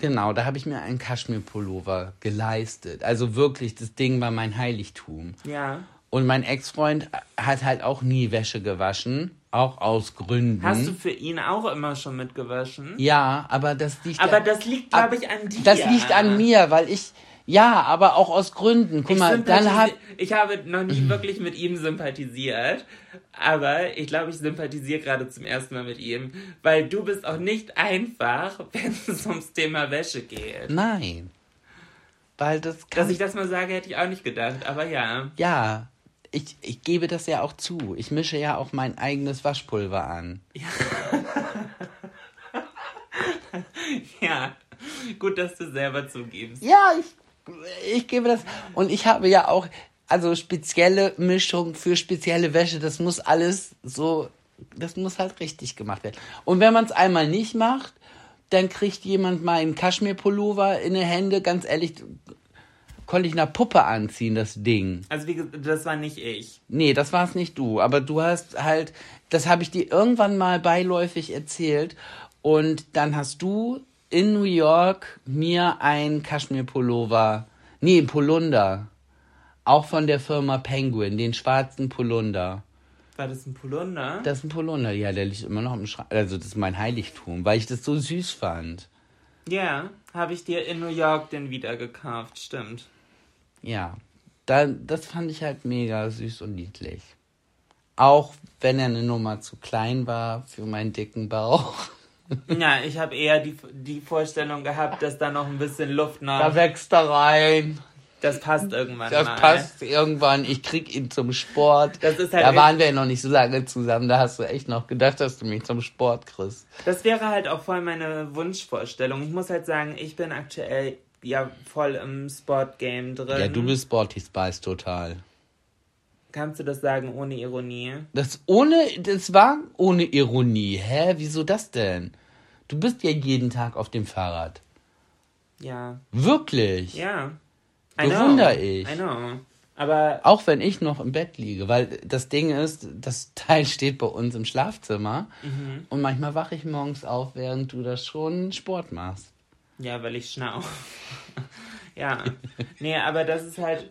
S2: genau, da habe ich mir einen Kaschmir-Pullover geleistet. Also wirklich, das Ding war mein Heiligtum.
S1: Ja.
S2: Und mein Ex-Freund hat halt auch nie Wäsche gewaschen, auch aus Gründen.
S1: Hast du für ihn auch immer schon mitgewaschen?
S2: ja, aber das liegt
S1: Aber
S2: ja-
S1: das liegt, glaube ich, an dir.
S2: Das liegt an mir, weil ich, ja, aber auch aus Gründen. Guck
S1: Ich,
S2: mal, dann hat,
S1: ich habe noch nie wirklich mit ihm sympathisiert, aber ich glaube, ich sympathisiere gerade zum ersten Mal mit ihm, weil du bist auch nicht einfach, wenn es ums Thema Wäsche geht.
S2: nein. Weil das kann
S1: Dass ich das mal sage, hätte ich auch nicht gedacht, aber ja.
S2: Ja, ich, ich gebe das ja auch zu. Ich mische ja auch mein eigenes Waschpulver an.
S1: Ja, gut, dass du selber zugibst.
S2: Ja, ich, ich gebe das. Und ich habe ja auch, also spezielle Mischung für spezielle Wäsche. Das muss alles so, das muss halt richtig gemacht werden. Und wenn man es einmal nicht macht, dann kriegt jemand mal einen Kaschmir-Pullover in die Hände. Ganz ehrlich, konnte ich einer Puppe anziehen, das Ding.
S1: Also wie gesagt, das war nicht ich.
S2: Nee, das war's nicht du. Aber du hast halt, das habe ich dir irgendwann mal beiläufig erzählt. Und dann hast du in New York mir ein Kaschmir-Pullover, nee, ein Polunder. Auch von der Firma Penguin, den schwarzen Polunder.
S1: War das ein Polunder?
S2: Das ist ein Polunder, ja, der liegt immer noch im Schrank. Also, das ist mein Heiligtum, weil ich das so süß fand.
S1: Ja, habe ich dir in New York den wieder gekauft, stimmt.
S2: Ja, da, das fand ich halt mega süß und niedlich. Auch wenn er eine Nummer zu klein war für meinen dicken Bauch.
S1: Ja, ich habe eher die, die Vorstellung gehabt, dass da noch ein bisschen Luft
S2: Da
S1: noch.
S2: wächst er rein.
S1: Das passt irgendwann
S2: Das
S1: mal.
S2: passt irgendwann. Ich krieg ihn zum Sport.
S1: Das ist halt
S2: da
S1: echt-
S2: waren wir ja noch nicht so lange zusammen. Da hast du echt noch gedacht, dass du mich zum Sport kriegst.
S1: Das wäre halt auch voll meine Wunschvorstellung. Ich muss halt sagen, ich bin aktuell ja voll im Sportgame drin.
S2: Ja, du bist Sporty Spice total.
S1: Kannst du das sagen ohne Ironie?
S2: Das ohne, das war ohne Ironie. Hä? Wieso das denn? Du bist ja jeden Tag auf dem Fahrrad.
S1: Ja.
S2: Wirklich.
S1: Ja.
S2: Bewunder ich.
S1: I know. Aber
S2: Auch wenn ich noch im Bett liege, weil das Ding ist, das Teil steht bei uns im Schlafzimmer
S1: Mhm.
S2: und manchmal wache ich morgens auf, während du das schon Sport machst.
S1: Ja, weil ich schnau. ja. Nee, aber das ist halt,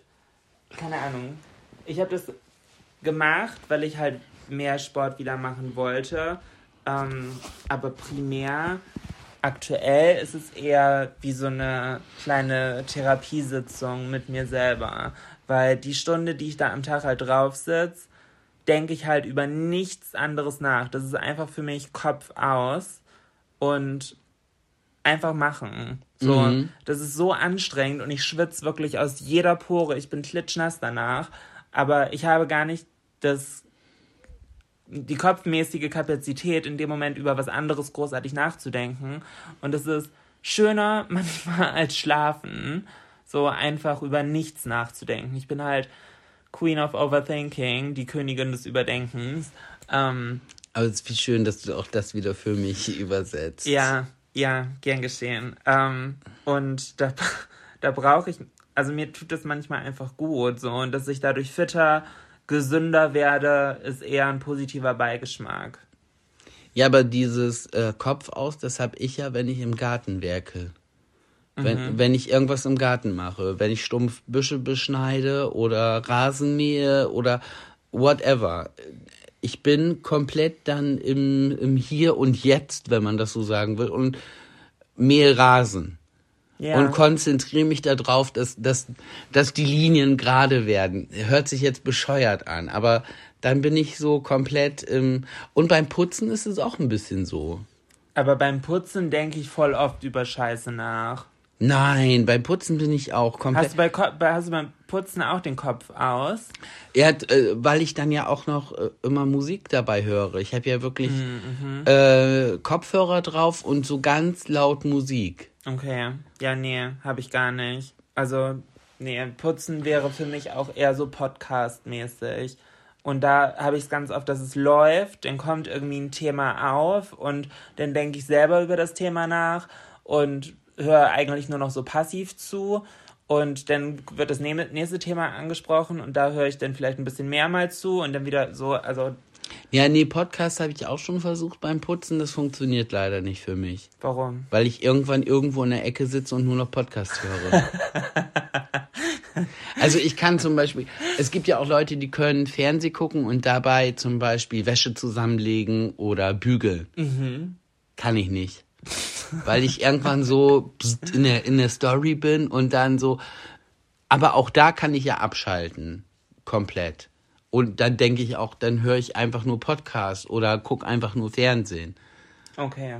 S1: keine Ahnung. Ich habe das gemacht, weil ich halt mehr Sport wieder machen wollte. Ähm, aber primär, aktuell ist es eher wie so eine kleine Therapiesitzung mit mir selber. Weil die Stunde, die ich da am Tag halt drauf sitze, denke ich halt über nichts anderes nach. Das ist einfach für mich Kopf aus und einfach machen. So,
S2: Mhm.
S1: das ist so anstrengend und ich schwitze wirklich aus jeder Pore. Ich bin klitschnass danach, aber ich habe gar nicht das die kopfmäßige Kapazität, in dem Moment über was anderes großartig nachzudenken. Und es ist schöner manchmal als schlafen, so einfach über nichts nachzudenken. Ich bin halt Queen of Overthinking, die Königin des Überdenkens. Ähm,
S2: Aber es ist viel schön, dass du auch das wieder für mich übersetzt.
S1: ja, ja, gern geschehen. Ähm, und da, da brauche ich, also mir tut das manchmal einfach gut, so, und dass ich dadurch fitter, gesünder werde, ist eher ein positiver Beigeschmack.
S2: Ja, aber dieses äh, Kopf aus, das habe ich ja, wenn ich im Garten werke. Wenn, wenn ich irgendwas im Garten mache, wenn ich stumpf Büsche beschneide oder Rasen mähe oder whatever. Ich bin komplett dann im, im Hier und Jetzt, wenn man das so sagen will, und mähe Rasen.
S1: Ja.
S2: und konzentriere mich darauf, dass, dass, dass die Linien gerade werden. Hört sich jetzt bescheuert an, aber dann bin ich so komplett im. Und beim Putzen ist es auch ein bisschen so.
S1: Aber beim Putzen denke ich voll oft über Scheiße nach.
S2: Nein, beim Putzen bin ich auch komplett.
S1: Hast du, bei, Ko- hast du beim Putzen auch den Kopf aus?
S2: Ja, äh, weil ich dann ja auch noch äh, immer Musik dabei höre. Ich habe ja wirklich äh, Kopfhörer drauf und so ganz laut Musik.
S1: Okay. Ja, nee, habe ich gar nicht. Also, nee, Putzen wäre für mich auch eher so Podcast-mäßig. Und da habe ich es ganz oft, dass es läuft, dann kommt irgendwie ein Thema auf und dann denke ich selber über das Thema nach und höre eigentlich nur noch so passiv zu. Und dann wird das nächste Thema angesprochen und da höre ich dann vielleicht ein bisschen mehrmals zu und dann wieder so, also
S2: Ja, nee, Podcast habe ich auch schon versucht beim Putzen. Das funktioniert leider nicht für mich.
S1: warum?
S2: Weil ich irgendwann irgendwo in der Ecke sitze und nur noch Podcast höre. also ich kann zum Beispiel, es gibt ja auch Leute, die können Fernseh gucken und dabei zum Beispiel Wäsche zusammenlegen oder bügeln. Kann ich nicht. Weil ich irgendwann so in der, in der Story bin und dann so, aber auch da kann ich ja abschalten. Komplett. Und dann denke ich auch, dann höre ich einfach nur Podcast oder guck einfach nur Fernsehen.
S1: Okay.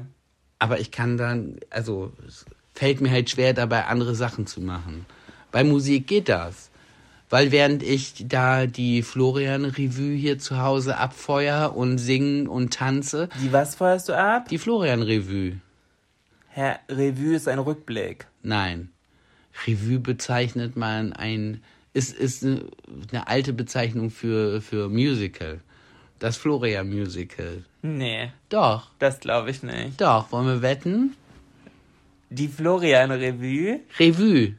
S2: Aber ich kann dann, also es fällt mir halt schwer dabei, andere Sachen zu machen. Bei Musik geht das. Weil während ich da die Florian-Revue hier zu Hause abfeuer und singen und tanze,
S1: Die was feuerst du ab?
S2: die Florian-Revue.
S1: Herr Revue ist ein Rückblick.
S2: Nein. Revue bezeichnet man ein, ist, ist eine, alte Bezeichnung für, für Musical. Das Florian-Musical.
S1: Nee,
S2: Doch,
S1: das glaube ich nicht.
S2: doch, wollen wir wetten?
S1: Die Florian Revue?
S2: Revue.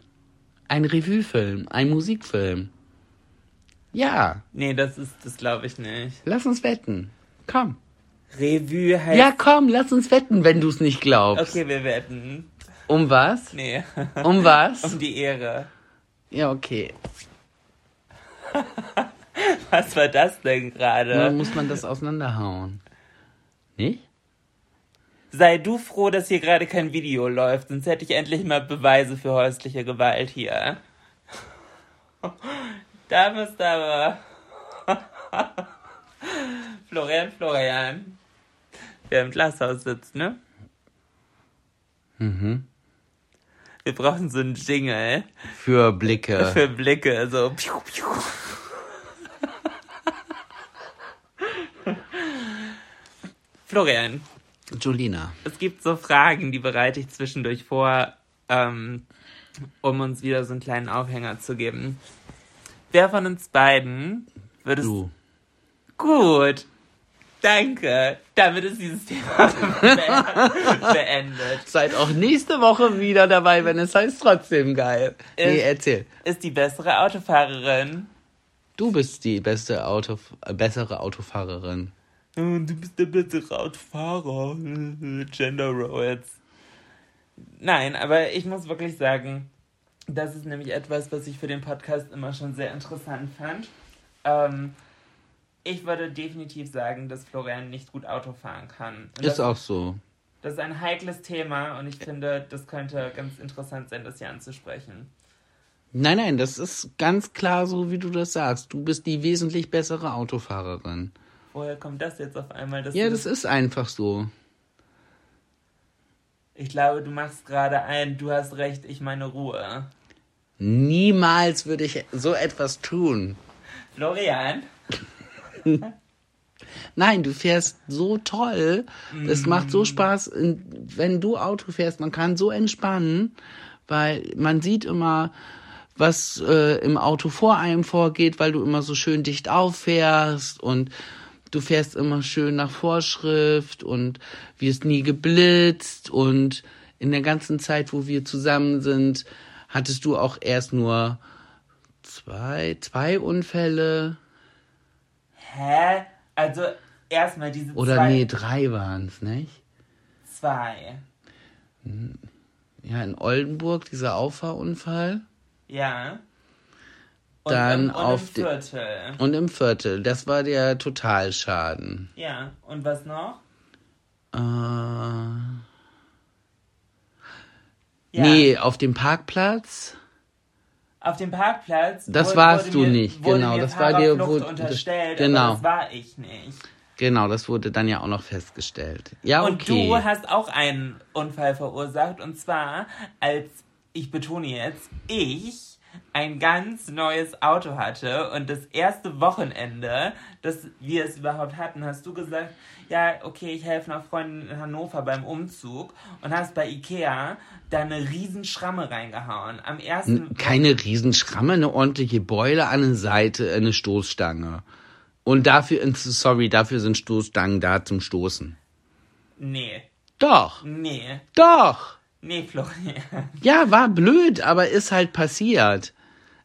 S2: Ein Revue-Film, ein Musikfilm. Ja,
S1: Nee, das ist das glaube ich nicht.
S2: lass uns wetten. Komm.
S1: Revue heißt
S2: Ja, komm, lass uns wetten, wenn du es nicht glaubst.
S1: Okay, wir wetten.
S2: Um was?
S1: Nee.
S2: Um was?
S1: um die Ehre.
S2: Ja, okay.
S1: Was war das denn
S2: Dann
S1: gerade?
S2: muss man das auseinanderhauen. Nicht?
S1: Sei du froh, dass hier gerade kein Video läuft, sonst hätte ich endlich mal Beweise für häusliche Gewalt hier. Da müsste aber. Florian, Florian. Wer im Glashaus sitzt, ne?
S2: Mhm.
S1: Wir brauchen so einen Jingle
S2: Für Blicke.
S1: für Blicke, so. Piu, piu. Florian,
S2: Julina.
S1: es gibt so Fragen, die bereite ich zwischendurch vor, ähm, um uns wieder so einen kleinen Aufhänger zu geben. Wer von uns beiden würde es
S2: Du.
S1: Gut. Danke. Damit ist dieses Thema be- beendet.
S2: Seid auch nächste Woche wieder dabei, wenn es heißt trotzdem geil. Nee,
S1: Äh.
S2: erzähl.
S1: Ist die bessere Autofahrerin?
S2: Du bist die beste Auto, äh, bessere Autofahrerin.
S1: Du bist der bessere Autofahrer. Gender Roles. Nein, aber ich muss wirklich sagen, das ist nämlich etwas, was ich für den Podcast immer schon sehr interessant fand. Ähm, ich würde definitiv sagen, dass Florian nicht gut Auto fahren kann. Und
S2: Ist
S1: das,
S2: auch so.
S1: das ist ein heikles Thema und ich finde, das könnte ganz interessant sein, das hier anzusprechen.
S2: Nein, nein, das ist ganz klar so, wie du das sagst. Du bist die wesentlich bessere Autofahrerin.
S1: Woher kommt das jetzt auf einmal?
S2: Ja, das ist einfach so.
S1: Ich glaube, du machst gerade ein, du hast recht, ich meine Ruhe.
S2: Niemals würde ich so etwas tun.
S1: Florian?
S2: Nein, du fährst so toll. Es macht so Spaß, in- wenn du Auto fährst. Man kann so entspannen, weil man sieht immer, was äh, im Auto vor einem vorgeht, weil du immer so schön dicht auffährst und du fährst immer schön nach Vorschrift und wirst nie geblitzt und in der ganzen Zeit, wo wir zusammen sind, hattest du auch erst nur zwei, zwei Unfälle
S1: Hä? Also, erstmal diese
S2: oder
S1: zwei.
S2: nee, drei waren's, nicht?
S1: Zwei.
S2: Ja, in Oldenburg, dieser Auffahrunfall.
S1: Ja. Und
S2: Dann
S1: im, und
S2: auf
S1: im Viertel.
S2: Und im Viertel. Das war der Totalschaden.
S1: Ja. Und was noch?
S2: Äh,
S1: Ja.
S2: Nee, auf dem Parkplatz.
S1: Auf dem Parkplatz.
S2: Das
S1: wurde-
S2: warst
S1: wurde
S2: du
S1: mir,
S2: nicht,
S1: wurde
S2: genau, das war dir- wo-
S1: unterstellt,
S2: genau.
S1: aber das war ich nicht.
S2: Genau, das wurde dann ja auch noch festgestellt. Ja,
S1: Und
S2: okay.
S1: du hast auch einen Unfall verursacht. Und zwar, als, ich betone jetzt, ich ein ganz neues Auto hatte und das erste Wochenende, dass wir es überhaupt hatten, hast du gesagt, ja, okay, ich helfe einer Freundin in Hannover beim Umzug und hast bei Ikea da eine riesen Schramme reingehauen. Am ersten
S2: Keine Riesenschramme, eine ordentliche Beule an der Seite, eine Stoßstange. Und dafür, sorry, dafür sind Stoßstangen da zum Stoßen.
S1: Nee,
S2: Doch,
S1: nee,
S2: doch.
S1: Nee, Florian.
S2: Ja, war blöd, aber ist halt passiert.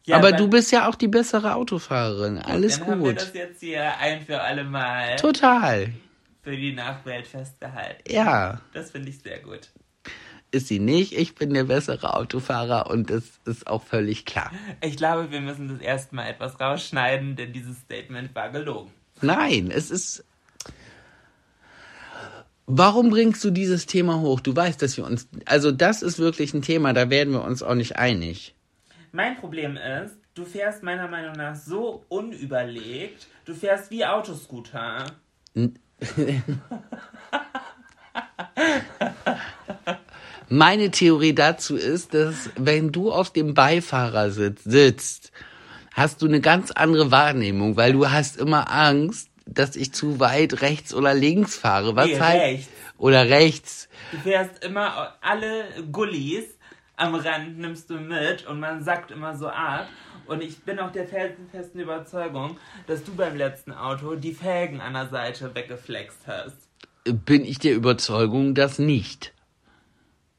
S1: Ja,
S2: aber du bist ja auch die bessere Autofahrerin. Alles
S1: Dann haben wir
S2: gut.
S1: das jetzt hier ein für alle Mal
S2: Total.
S1: für die Nachwelt festgehalten.
S2: Ja,
S1: Das finde ich sehr gut.
S2: ist sie nicht. Ich bin der bessere Autofahrer und das ist auch völlig klar.
S1: Ich glaube, wir müssen das erstmal etwas rausschneiden, denn dieses Statement war gelogen.
S2: Nein, es ist. Warum bringst du dieses Thema hoch? Du weißt, dass wir uns. Also, das ist wirklich ein Thema, da werden wir uns auch nicht einig.
S1: Mein Problem ist, du fährst meiner Meinung nach so unüberlegt, du fährst wie Autoscooter.
S2: Meine Theorie dazu ist, dass wenn du auf dem Beifahrersitz sitzt, hast du eine ganz andere Wahrnehmung, weil du hast immer Angst, dass ich zu weit rechts oder links fahre. Was
S1: Nee,
S2: halt
S1: rechts.
S2: oder rechts.
S1: Du fährst immer alle Gullis am Rand nimmst du mit und man sackt immer so ab. Und ich bin auch der felsenfesten Überzeugung, dass du beim letzten Auto die Felgen an der Seite weggeflext hast.
S2: Bin ich der Überzeugung, dass nicht.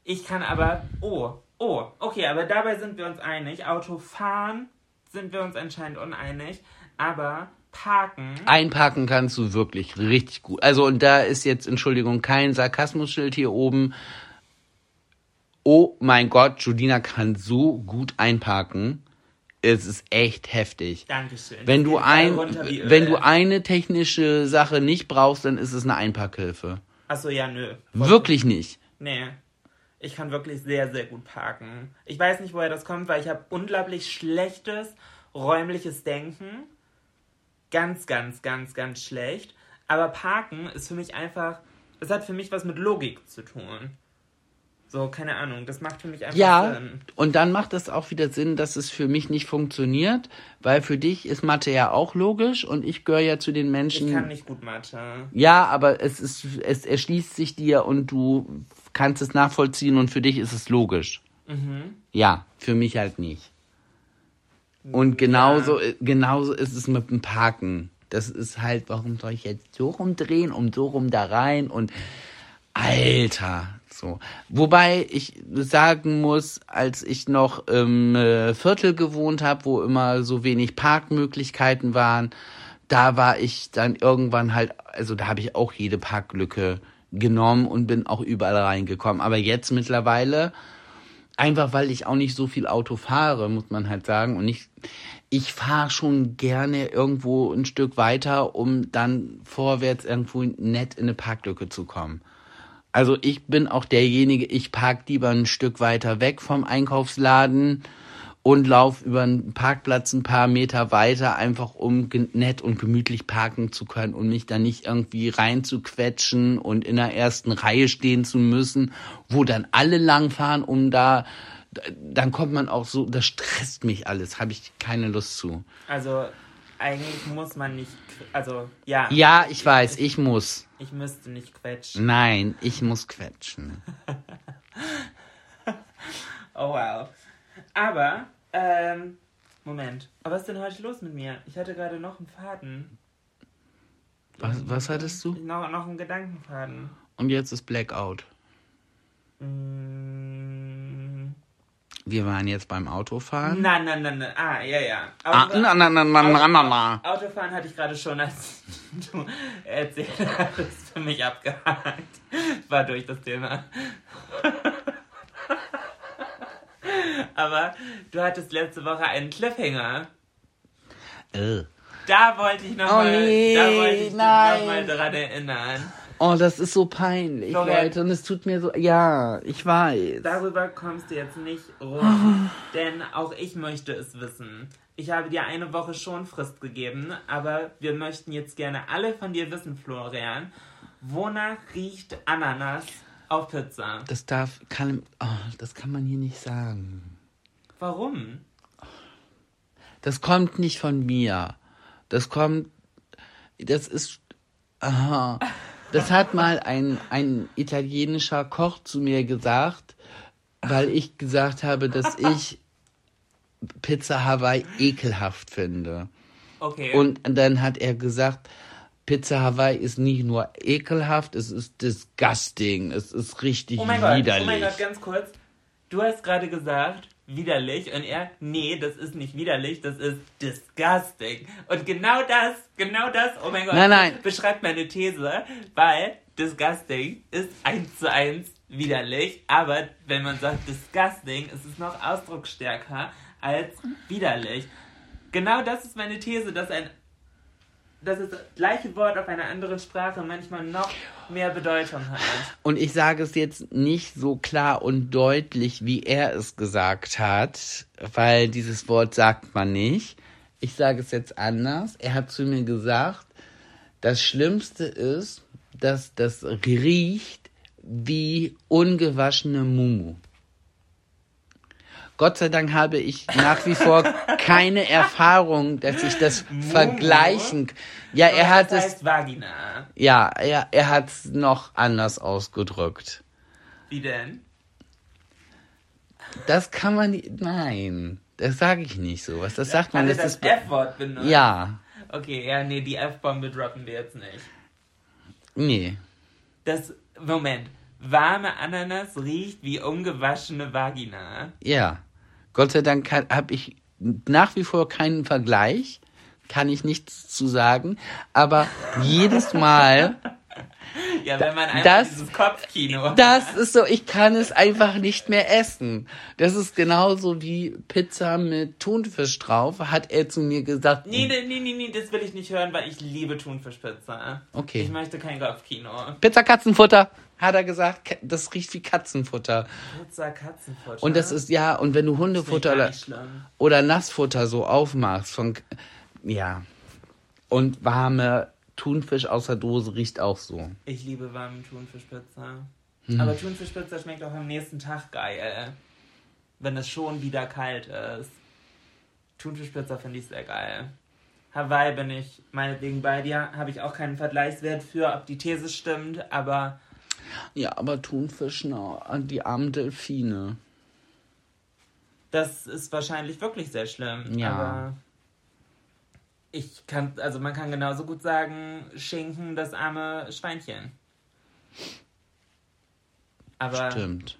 S1: Ich kann aber. Oh, oh, okay, aber dabei sind wir uns einig. Autofahren sind wir uns anscheinend uneinig. Aber parken.
S2: Einparken kannst du wirklich richtig gut. Also und da ist jetzt, Entschuldigung, kein Sarkasmusschild hier oben. Oh mein Gott, Judina kann so gut einparken. Es ist echt heftig.
S1: Dankeschön.
S2: Wenn du ein, wenn du eine technische Sache nicht brauchst, dann ist es eine Einparkhilfe.
S1: Achso, ja, nö.
S2: Wirklich nicht.
S1: Nee. Ich kann wirklich sehr, sehr gut parken. Ich weiß nicht, woher das kommt, weil ich habe unglaublich schlechtes räumliches Denken. Ganz, ganz, ganz, ganz schlecht. Aber Parken ist für mich einfach. Es hat für mich was mit Logik zu tun. So, keine Ahnung. Das macht für mich einfach
S2: Ja,
S1: Sinn.
S2: und dann macht es auch wieder Sinn, dass es für mich nicht funktioniert, weil für dich ist Mathe ja auch logisch und ich gehöre ja zu den
S1: Ich
S2: Menschen.
S1: kann nicht gut Mathe.
S2: Ja, aber es ist, es erschließt sich dir und du kannst es nachvollziehen und für dich ist es logisch. Ja, für mich halt nicht. Und genauso, genauso ist es mit dem Parken. Das ist halt, warum soll ich jetzt so rumdrehen und so rum da rein und Alter, so. Wobei ich sagen muss, als ich noch im äh, Viertel gewohnt habe, wo immer so wenig Parkmöglichkeiten waren, da war ich dann irgendwann halt, also da habe ich auch jede Parklücke genommen und bin auch überall reingekommen. Aber jetzt mittlerweile, einfach weil ich auch nicht so viel Auto fahre, muss man halt sagen. Und ich, ich fahre schon gerne irgendwo ein Stück weiter, um dann vorwärts irgendwo nett in eine Parklücke zu kommen. Also ich bin auch derjenige, ich park lieber ein Stück weiter weg vom Einkaufsladen und lauf über einen Parkplatz ein paar Meter weiter, einfach um nett und gemütlich parken zu können und mich da nicht irgendwie reinzuquetschen und in der ersten Reihe stehen zu müssen, wo dann alle langfahren, um da, dann kommt man auch so, das stresst mich alles, habe ich keine Lust zu.
S1: Also, eigentlich muss man nicht. Also, ja.
S2: Ja, ich weiß, ich muss.
S1: Ich müsste nicht quetschen.
S2: Nein, ich muss quetschen.
S1: Oh wow. Aber, ähm, Moment. Aber was ist denn heute los mit mir? Ich hatte gerade noch einen Faden.
S2: Was, was hattest du?
S1: Noch, noch einen Gedankenfaden.
S2: Und jetzt ist Blackout.
S1: Mm,
S2: Wir waren jetzt beim Autofahren.
S1: Nein, nein, nein, nein. Ah, ja, ja.
S2: Ah,
S1: Autofahren-
S2: na, na, na, na, na, na, na.
S1: Autofahren hatte ich gerade schon, als du erzählt hast, für mich abgehakt. War durch das Thema. Aber du hattest letzte Woche einen Cliffhanger.
S2: Äh.
S1: Da wollte ich
S2: Oh
S1: nochmal
S2: nee,
S1: da wollte ich dich
S2: nein.
S1: noch mal dran erinnern.
S2: Oh, das ist so peinlich,
S1: Florian.
S2: Leute. Und es tut mir so. Ja, ich weiß.
S1: Darüber kommst du jetzt nicht rum, denn auch ich möchte es wissen. Ich habe dir eine Woche schon Frist gegeben, aber wir möchten jetzt gerne alle von dir wissen, Florian. Wonach riecht Ananas auf Pizza?
S2: Das darf, kann, oh, das kann man hier nicht sagen.
S1: Warum?
S2: Das kommt nicht von mir. Das kommt, das ist, aha. Das hat mal ein, ein italienischer Koch zu mir gesagt, weil ich gesagt habe, dass ich Pizza Hawaii ekelhaft finde.
S1: Okay.
S2: Und dann hat er gesagt, Pizza Hawaii ist nicht nur ekelhaft, es ist disgusting, es ist richtig
S1: oh mein Gott,
S2: widerlich.
S1: oh mein Gott, ganz kurz. Du hast gerade gesagt, widerlich und er, nee, das ist nicht widerlich, das ist disgusting. Und genau das, genau das, oh mein Gott,
S2: Nein, nein.
S1: beschreibt meine These, weil disgusting ist eins zu eins widerlich, aber wenn man sagt disgusting, ist es noch ausdrucksstärker als widerlich. Genau das ist meine These, dass ein dass das gleiche Wort auf einer anderen Sprache manchmal noch mehr Bedeutung hat.
S2: Und ich sage es jetzt nicht so klar und deutlich, wie er es gesagt hat, weil dieses Wort sagt man nicht. Ich sage es jetzt anders. Er hat zu mir gesagt, das Schlimmste ist, dass das riecht wie ungewaschene Mumu. Gott sei Dank habe ich nach wie vor keine Erfahrung, dass ich das vergleichen. Ja, er hat
S1: das
S2: es,
S1: heißt Vagina.
S2: ja, er, er hat es noch anders ausgedrückt.
S1: Wie denn?
S2: Das kann man nicht. Nein, das sage ich nicht so. Was das sagt man?
S1: Hat
S2: Das
S1: das
S2: ist.
S1: F-Wort benutzt?
S2: Ja,
S1: Okay, ja, nee, die F-Bombe droppen wir jetzt nicht.
S2: nee.
S1: Das, Moment. Warme Ananas riecht wie ungewaschene Vagina.
S2: Ja. Gott sei Dank habe ich nach wie vor keinen Vergleich. Kann ich nichts zu sagen. Aber jedes Mal,
S1: Ja, wenn man einfach
S2: das-
S1: dieses Kopfkino.
S2: das ist so, ich kann es einfach nicht mehr essen. Das ist genauso wie Pizza mit Thunfisch drauf, hat er zu mir gesagt.
S1: Nee, nee, nee, nee, das will ich nicht hören, weil ich liebe Thunfischpizza.
S2: Okay.
S1: Ich möchte kein Kopfkino.
S2: Pizza Katzenfutter, hat er gesagt. Das riecht wie Katzenfutter.
S1: Pizza Katzenfutter.
S2: Und das ist, ja, und wenn du Hundefutter oder, oder Nassfutter so aufmachst, von, ja. Und warme Thunfisch aus der Dose riecht auch so.
S1: Ich liebe warme Thunfischpizza.
S2: Hm.
S1: Aber Thunfischpizza schmeckt auch am nächsten Tag geil. Wenn es schon wieder kalt ist. Thunfischpizza finde ich sehr geil. Hawaii bin ich meinetwegen bei dir. Habe ich auch keinen Vergleichswert für, ob die These stimmt. Aber
S2: Ja, aber Thunfisch, na, die armen Delfine.
S1: das ist wahrscheinlich wirklich sehr schlimm.
S2: Ja.
S1: Aber ich kann, also man kann genauso gut sagen, Schinken, das arme Schweinchen. Aber
S2: Stimmt.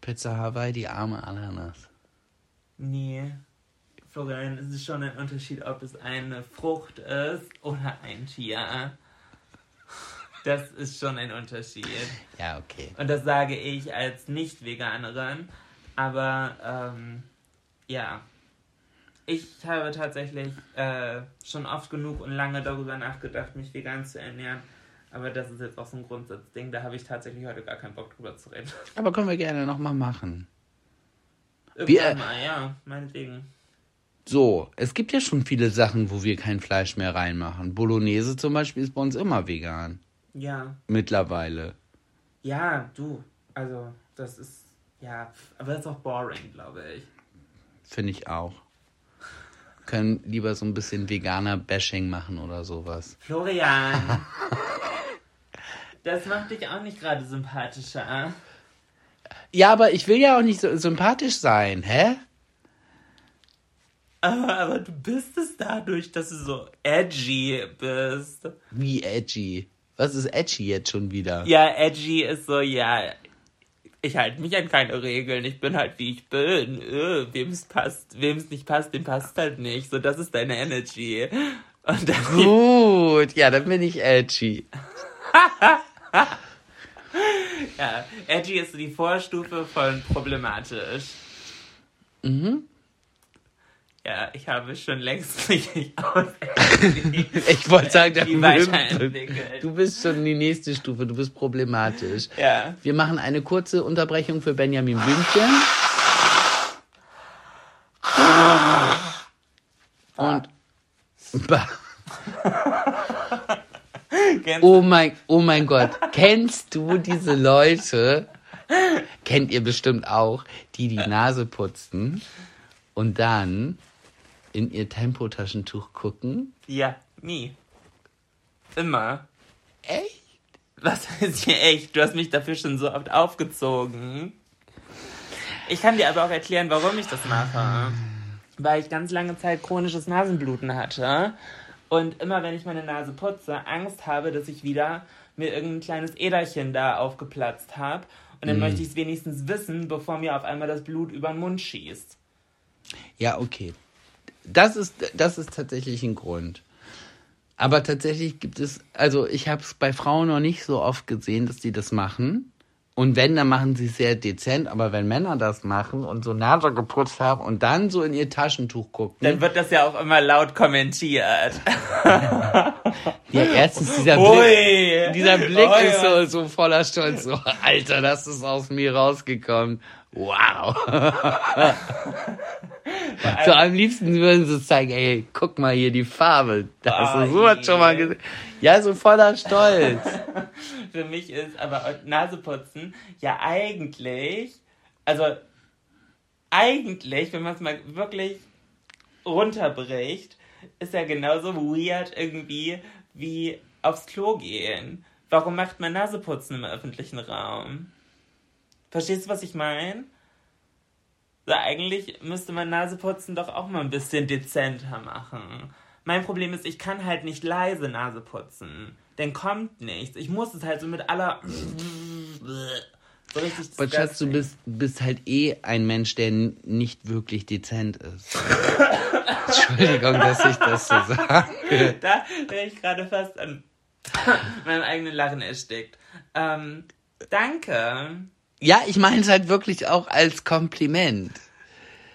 S2: Pizza Hawaii, die arme Ananas.
S1: Nee. Florian, es ist schon ein Unterschied, ob es eine Frucht ist oder ein Tier. Das ist schon ein Unterschied.
S2: Ja, okay.
S1: Und das sage ich als Nicht-Veganerin. Aber ähm, ja. Ich habe tatsächlich äh, schon oft genug und lange darüber nachgedacht, mich vegan zu ernähren. Aber das ist jetzt auch so ein Grundsatzding. Da habe ich tatsächlich heute gar keinen Bock drüber zu reden.
S2: Aber können wir gerne nochmal machen.
S1: Irgendwann
S2: Wir-
S1: mal, ja, meinetwegen.
S2: So, es gibt ja schon viele Sachen, wo wir kein Fleisch mehr reinmachen. Bolognese zum Beispiel ist bei uns immer vegan.
S1: Ja.
S2: Mittlerweile.
S1: Ja, du. Also, das ist. Ja, aber das ist auch boring, glaube ich.
S2: Finde ich auch. Können lieber so ein bisschen veganer Bashing machen oder sowas.
S1: Florian! das macht dich auch nicht gerade sympathischer.
S2: Ja, aber ich will ja auch nicht so sympathisch sein, hä?
S1: Aber, aber du bist es dadurch, dass du so edgy bist.
S2: Wie edgy. Was ist edgy jetzt schon wieder?
S1: Ja, edgy ist so, ja. Ich halte mich an keine Regeln. Ich bin halt wie ich bin. Äh, Wem es passt, wem es nicht passt, dem passt halt nicht. So, das ist deine Energy.
S2: Gut, ja, dann bin ich edgy.
S1: Ja, edgy ist so die Vorstufe von problematisch.
S2: Mhm.
S1: Ja, ich habe schon längst mich aus.
S2: Ich wollte sagen,
S1: Die
S2: du,
S1: weiterentwickelt.
S2: du bist schon die nächste Stufe, du bist problematisch.
S1: Ja.
S2: Wir machen eine kurze Unterbrechung für Benjamin Blümchen. Und. Bah. Oh mein, oh mein Gott. Kennst du diese Leute? Kennt ihr bestimmt auch, die die Nase putzen und dann in ihr Tempotaschentuch gucken?
S1: Ja, nie. Immer.
S2: Echt?
S1: Was heißt hier echt? Du hast mich dafür schon so oft aufgezogen. Ich kann dir aber auch erklären, warum ich das mache. Weil ich ganz lange Zeit chronisches Nasenbluten hatte und immer wenn ich meine Nase putze, Angst habe, dass ich wieder mir irgendein kleines Äderchen da aufgeplatzt habe. Und dann möchte ich es wenigstens wissen, bevor mir auf einmal das Blut über den Mund schießt.
S2: Ja, okay. Das ist, das ist tatsächlich ein Grund. Aber tatsächlich gibt es, also ich habe es bei Frauen noch nicht so oft gesehen, dass die das machen. Und wenn, dann machen sie es sehr dezent. Aber wenn Männer das machen und so Nase geputzt haben und dann so in ihr Taschentuch gucken.
S1: Dann wird das ja auch immer laut kommentiert.
S2: Ja, erstens dieser
S1: Ui.
S2: Blick, dieser Blick
S1: Ui.
S2: ist so, so voller Stolz. So, Alter, das ist aus mir rausgekommen. Wow. so am liebsten würden sie zeigen, ey, guck mal hier die Farbe. Das
S1: Ah,
S2: ist sowas schon mal gesehen. Ja, so voller Stolz.
S1: Für mich ist aber Naseputzen ja eigentlich, also eigentlich, wenn man es mal wirklich runterbricht, ist ja genauso weird irgendwie wie aufs Klo gehen. Warum macht man Naseputzen im öffentlichen Raum? Verstehst du, was ich meine? So, eigentlich müsste man Naseputzen doch auch mal ein bisschen dezenter machen. Mein Problem ist, ich kann halt nicht leise Nase putzen. Denn kommt nichts. Ich muss es halt so mit aller. So richtig
S2: Aber Schatz, du bist, bist halt eh ein Mensch, der nicht wirklich dezent ist. Entschuldigung, dass ich das so sage.
S1: Da wäre ich gerade fast an meinem eigenen Lachen erstickt. Ähm, danke.
S2: Ja, ich meine es halt wirklich auch als Kompliment.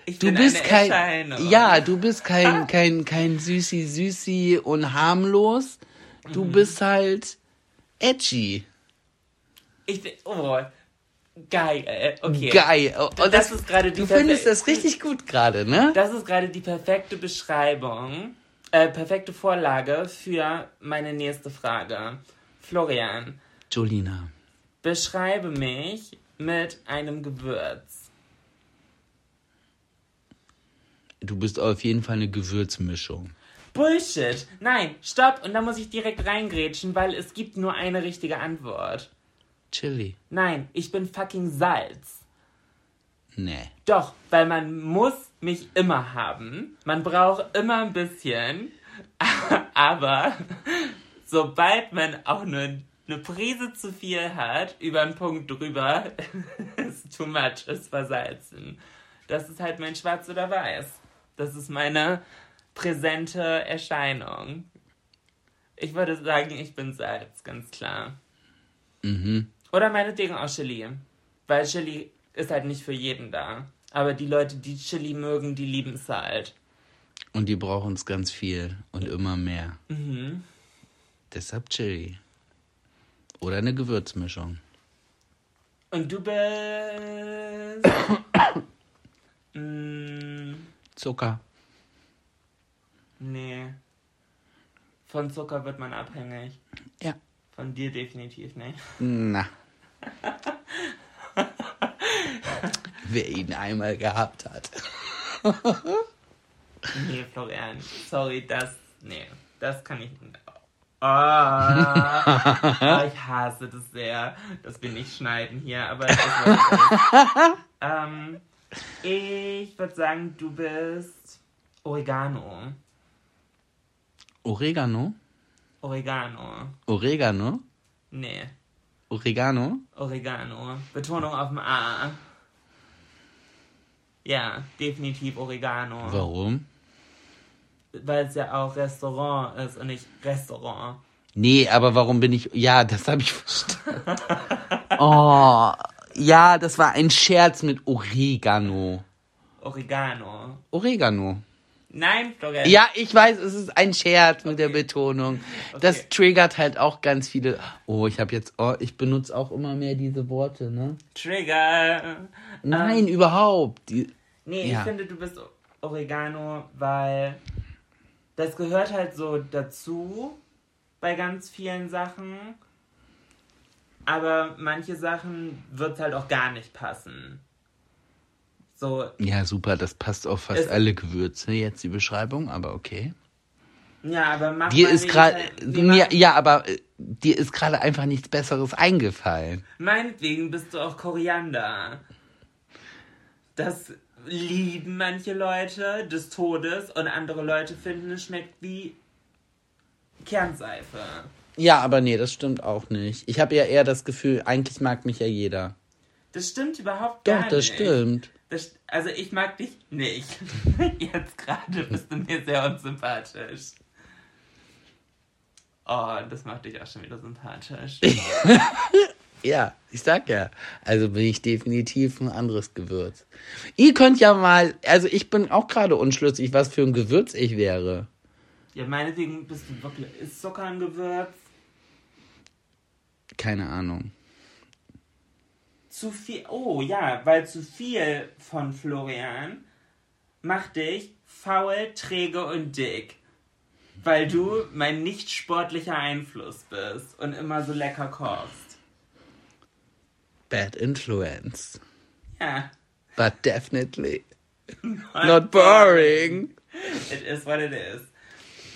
S1: Ich
S2: Du
S1: bin
S2: bist kein, ja, du bist kein, kein, kein Süßi, Süßi und harmlos. Du bist halt edgy.
S1: Ich, oh, geil. Okay.
S2: Geil. Und
S1: Das ist gerade die
S2: Du findest das richtig gut gerade, ne?
S1: Das ist gerade die perfekte Beschreibung, äh, perfekte Vorlage für meine nächste Frage. Florian,
S2: Jolina.
S1: beschreibe mich mit einem Gewürz.
S2: Du bist auf jeden Fall eine Gewürzmischung.
S1: Bullshit. Nein, stopp. Und da muss ich direkt reingrätschen, weil es gibt nur eine richtige Antwort.
S2: Chili.
S1: Nein, ich bin fucking Salz.
S2: Nee.
S1: Doch, weil man muss mich immer haben. Man braucht immer ein bisschen. Aber sobald man auch nur eine Prise zu viel hat, über einen Punkt drüber, ist too much, ist versalzen. Das ist halt mein Schwarz oder Weiß. Das ist meine präsente Erscheinung. Ich würde sagen, ich bin Salz, ganz klar.
S2: Mhm.
S1: Oder meinetwegen auch Chili. Weil Chili ist halt nicht für jeden da. Aber die Leute, die Chili mögen, die lieben es halt.
S2: Und die brauchen es ganz viel und immer mehr.
S1: Mhm.
S2: Deshalb Chili. Oder eine Gewürzmischung.
S1: Und du bist. mm,
S2: Zucker.
S1: nee. Von Zucker wird man abhängig.
S2: Ja.
S1: Von dir definitiv nicht.
S2: Na. Wer ihn einmal gehabt hat.
S1: Nee, Florian. Sorry, das. Nee, das kann ich nicht. Ah, Ah, ich hasse das sehr, dass wir nicht schneiden hier, aber das ist ähm, Ich würde sagen, du bist Oregano.
S2: Oregano?
S1: Oregano.
S2: Oregano?
S1: Nee,
S2: Oregano?
S1: Oregano. Betonung auf dem A. Ja, definitiv Oregano.
S2: Warum?
S1: Weil es ja auch Restaurant ist und nicht Restaurant.
S2: Nee, aber warum bin ich. Ja, das habe ich verstanden. Oh. Ja, das war ein Scherz mit Oregano.
S1: Oregano.
S2: Oregano.
S1: Nein, Florian.
S2: Ja, ich weiß, es ist ein Scherz mit der Betonung. Das
S1: Okay.
S2: triggert halt auch ganz viele. Oh, ich habe jetzt, oh, ich benutze auch immer mehr diese Worte, ne?
S1: Trigger.
S2: Nein, überhaupt. Die,
S1: Nee,
S2: Ja.
S1: ich finde, du bist Oregano, weil das gehört halt so dazu bei ganz vielen Sachen. Aber manche Sachen wird halt auch gar nicht passen. So,
S2: ja, super, das passt auf fast
S1: Es-
S2: alle Gewürze, jetzt die Beschreibung, aber okay.
S1: ja, aber mach
S2: Dir ist gerade, mir,
S1: machen-
S2: ja, aber äh, dir ist gerade einfach nichts Besseres eingefallen.
S1: Meinetwegen bist du auch Koriander. Das lieben manche Leute des Todes und andere Leute finden, es schmeckt wie Kernseife.
S2: Ja, aber nee, das stimmt auch nicht. Ich habe ja eher das Gefühl, eigentlich mag mich ja jeder.
S1: Das stimmt überhaupt
S2: Doch,
S1: gar nicht.
S2: das stimmt.
S1: Das, also ich mag dich nicht. Jetzt gerade bist du mir sehr unsympathisch. Oh, das macht dich auch schon wieder sympathisch.
S2: Ja, ich sag ja. Also bin ich definitiv ein anderes Gewürz. Ihr könnt ja mal, also ich bin auch gerade unschlüssig, was für ein Gewürz ich wäre.
S1: Ja, meinetwegen bist du wirklich. Ist Zucker ein Gewürz?
S2: Keine Ahnung.
S1: Zu viel. Oh ja, weil zu viel von Florian macht dich faul, träge und dick. Weil du mein nicht sportlicher Einfluss bist und immer so lecker kochst.
S2: Bad influence.
S1: Ja.
S2: But definitely not boring.
S1: It is what it is.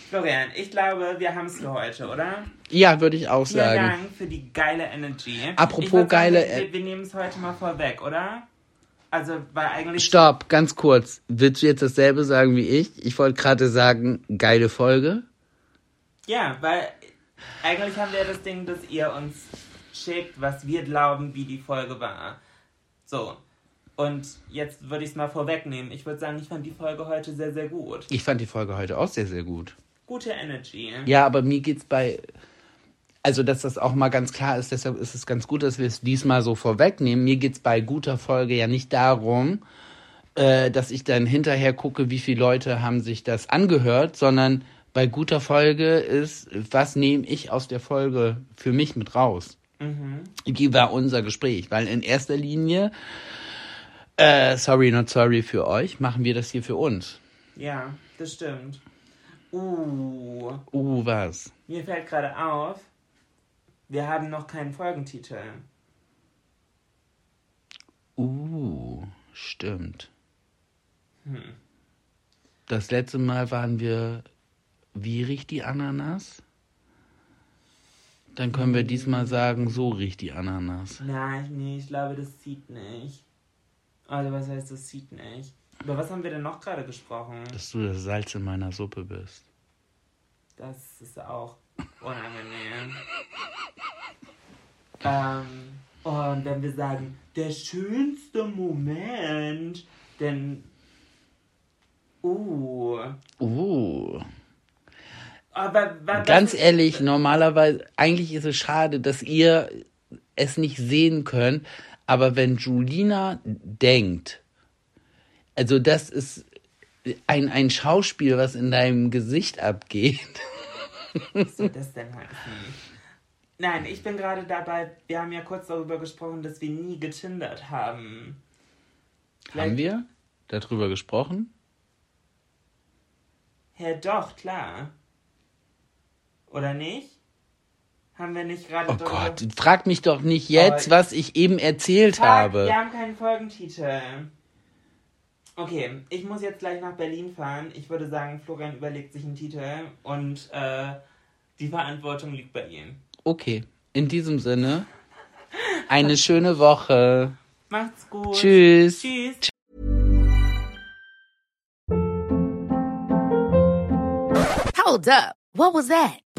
S1: Florian, ich glaube, wir haben es für heute, oder?
S2: Ja, würde ich auch
S1: Vielen
S2: sagen.
S1: Dank für die geile Energy.
S2: Apropos
S1: würd
S2: geile
S1: Sagen,
S2: E-
S1: wir, wir nehmen es heute mal vorweg, oder? Also, weil eigentlich.
S2: Stopp, ganz kurz. Willst du jetzt dasselbe sagen wie ich? Ich wollte gerade sagen, geile Folge.
S1: Ja, weil eigentlich haben wir das Ding, dass ihr uns schickt, was wir glauben, wie die Folge war. So. Und jetzt würde ich es mal vorwegnehmen. Ich würde sagen, ich fand die Folge heute sehr, sehr gut.
S2: Ich fand die Folge heute auch sehr, sehr gut.
S1: Gute Energy.
S2: Ja, aber mir geht's bei. Also, dass das auch mal ganz klar ist, deshalb ist es ganz gut, dass wir es diesmal so vorwegnehmen. Mir geht's bei guter Folge ja nicht darum, äh, dass ich dann hinterher gucke, wie viele Leute haben sich das angehört, sondern bei guter Folge ist, was nehme ich aus der Folge für mich mit raus? Wie war unser Gespräch? Weil in erster Linie, äh, sorry, not sorry für euch, machen wir das hier für uns.
S1: Ja, das stimmt. Uh,
S2: Uh, was?
S1: mir fällt gerade auf, wir haben noch keinen Folgentitel.
S2: Uh, stimmt. Das letzte Mal waren wir. Wie riecht die Ananas? Dann können wir diesmal sagen, so riecht die Ananas.
S1: Nein, nee, ich glaube, das zieht nicht. Also, was heißt, das zieht nicht? Über was haben wir denn noch gerade gesprochen?
S2: Dass du das Salz in meiner Suppe bist.
S1: Das ist auch unangenehm. ähm, und wenn wir sagen, der schönste Moment, denn. Uh.
S2: Uh.
S1: Aber wa-
S2: Ganz
S1: was-
S2: ehrlich, normalerweise, eigentlich ist es schade, dass ihr es nicht sehen könnt, aber wenn Julina denkt, also das ist ein, ein Schauspiel, was in deinem Gesicht abgeht.
S1: Was soll das denn heißen? Nein, ich bin gerade dabei, wir haben ja kurz darüber gesprochen, dass wir nie getindert haben.
S2: Haben wir darüber gesprochen?
S1: Ja, doch, klar. Oder nicht? Haben wir nicht gerade
S2: Oh Gott, frag mich doch nicht jetzt,
S1: Aber-
S2: was ich eben erzählt
S1: Fuck,
S2: habe.
S1: Wir haben keinen Folgentitel. Okay, ich muss jetzt gleich nach Berlin fahren. Ich würde sagen, Florian überlegt sich einen Titel und äh, die Verantwortung liegt bei ihm.
S2: Okay, in diesem Sinne, eine schöne Woche.
S1: Macht's gut.
S2: Tschüss.
S1: Tschüss.
S3: Hold up. What was that?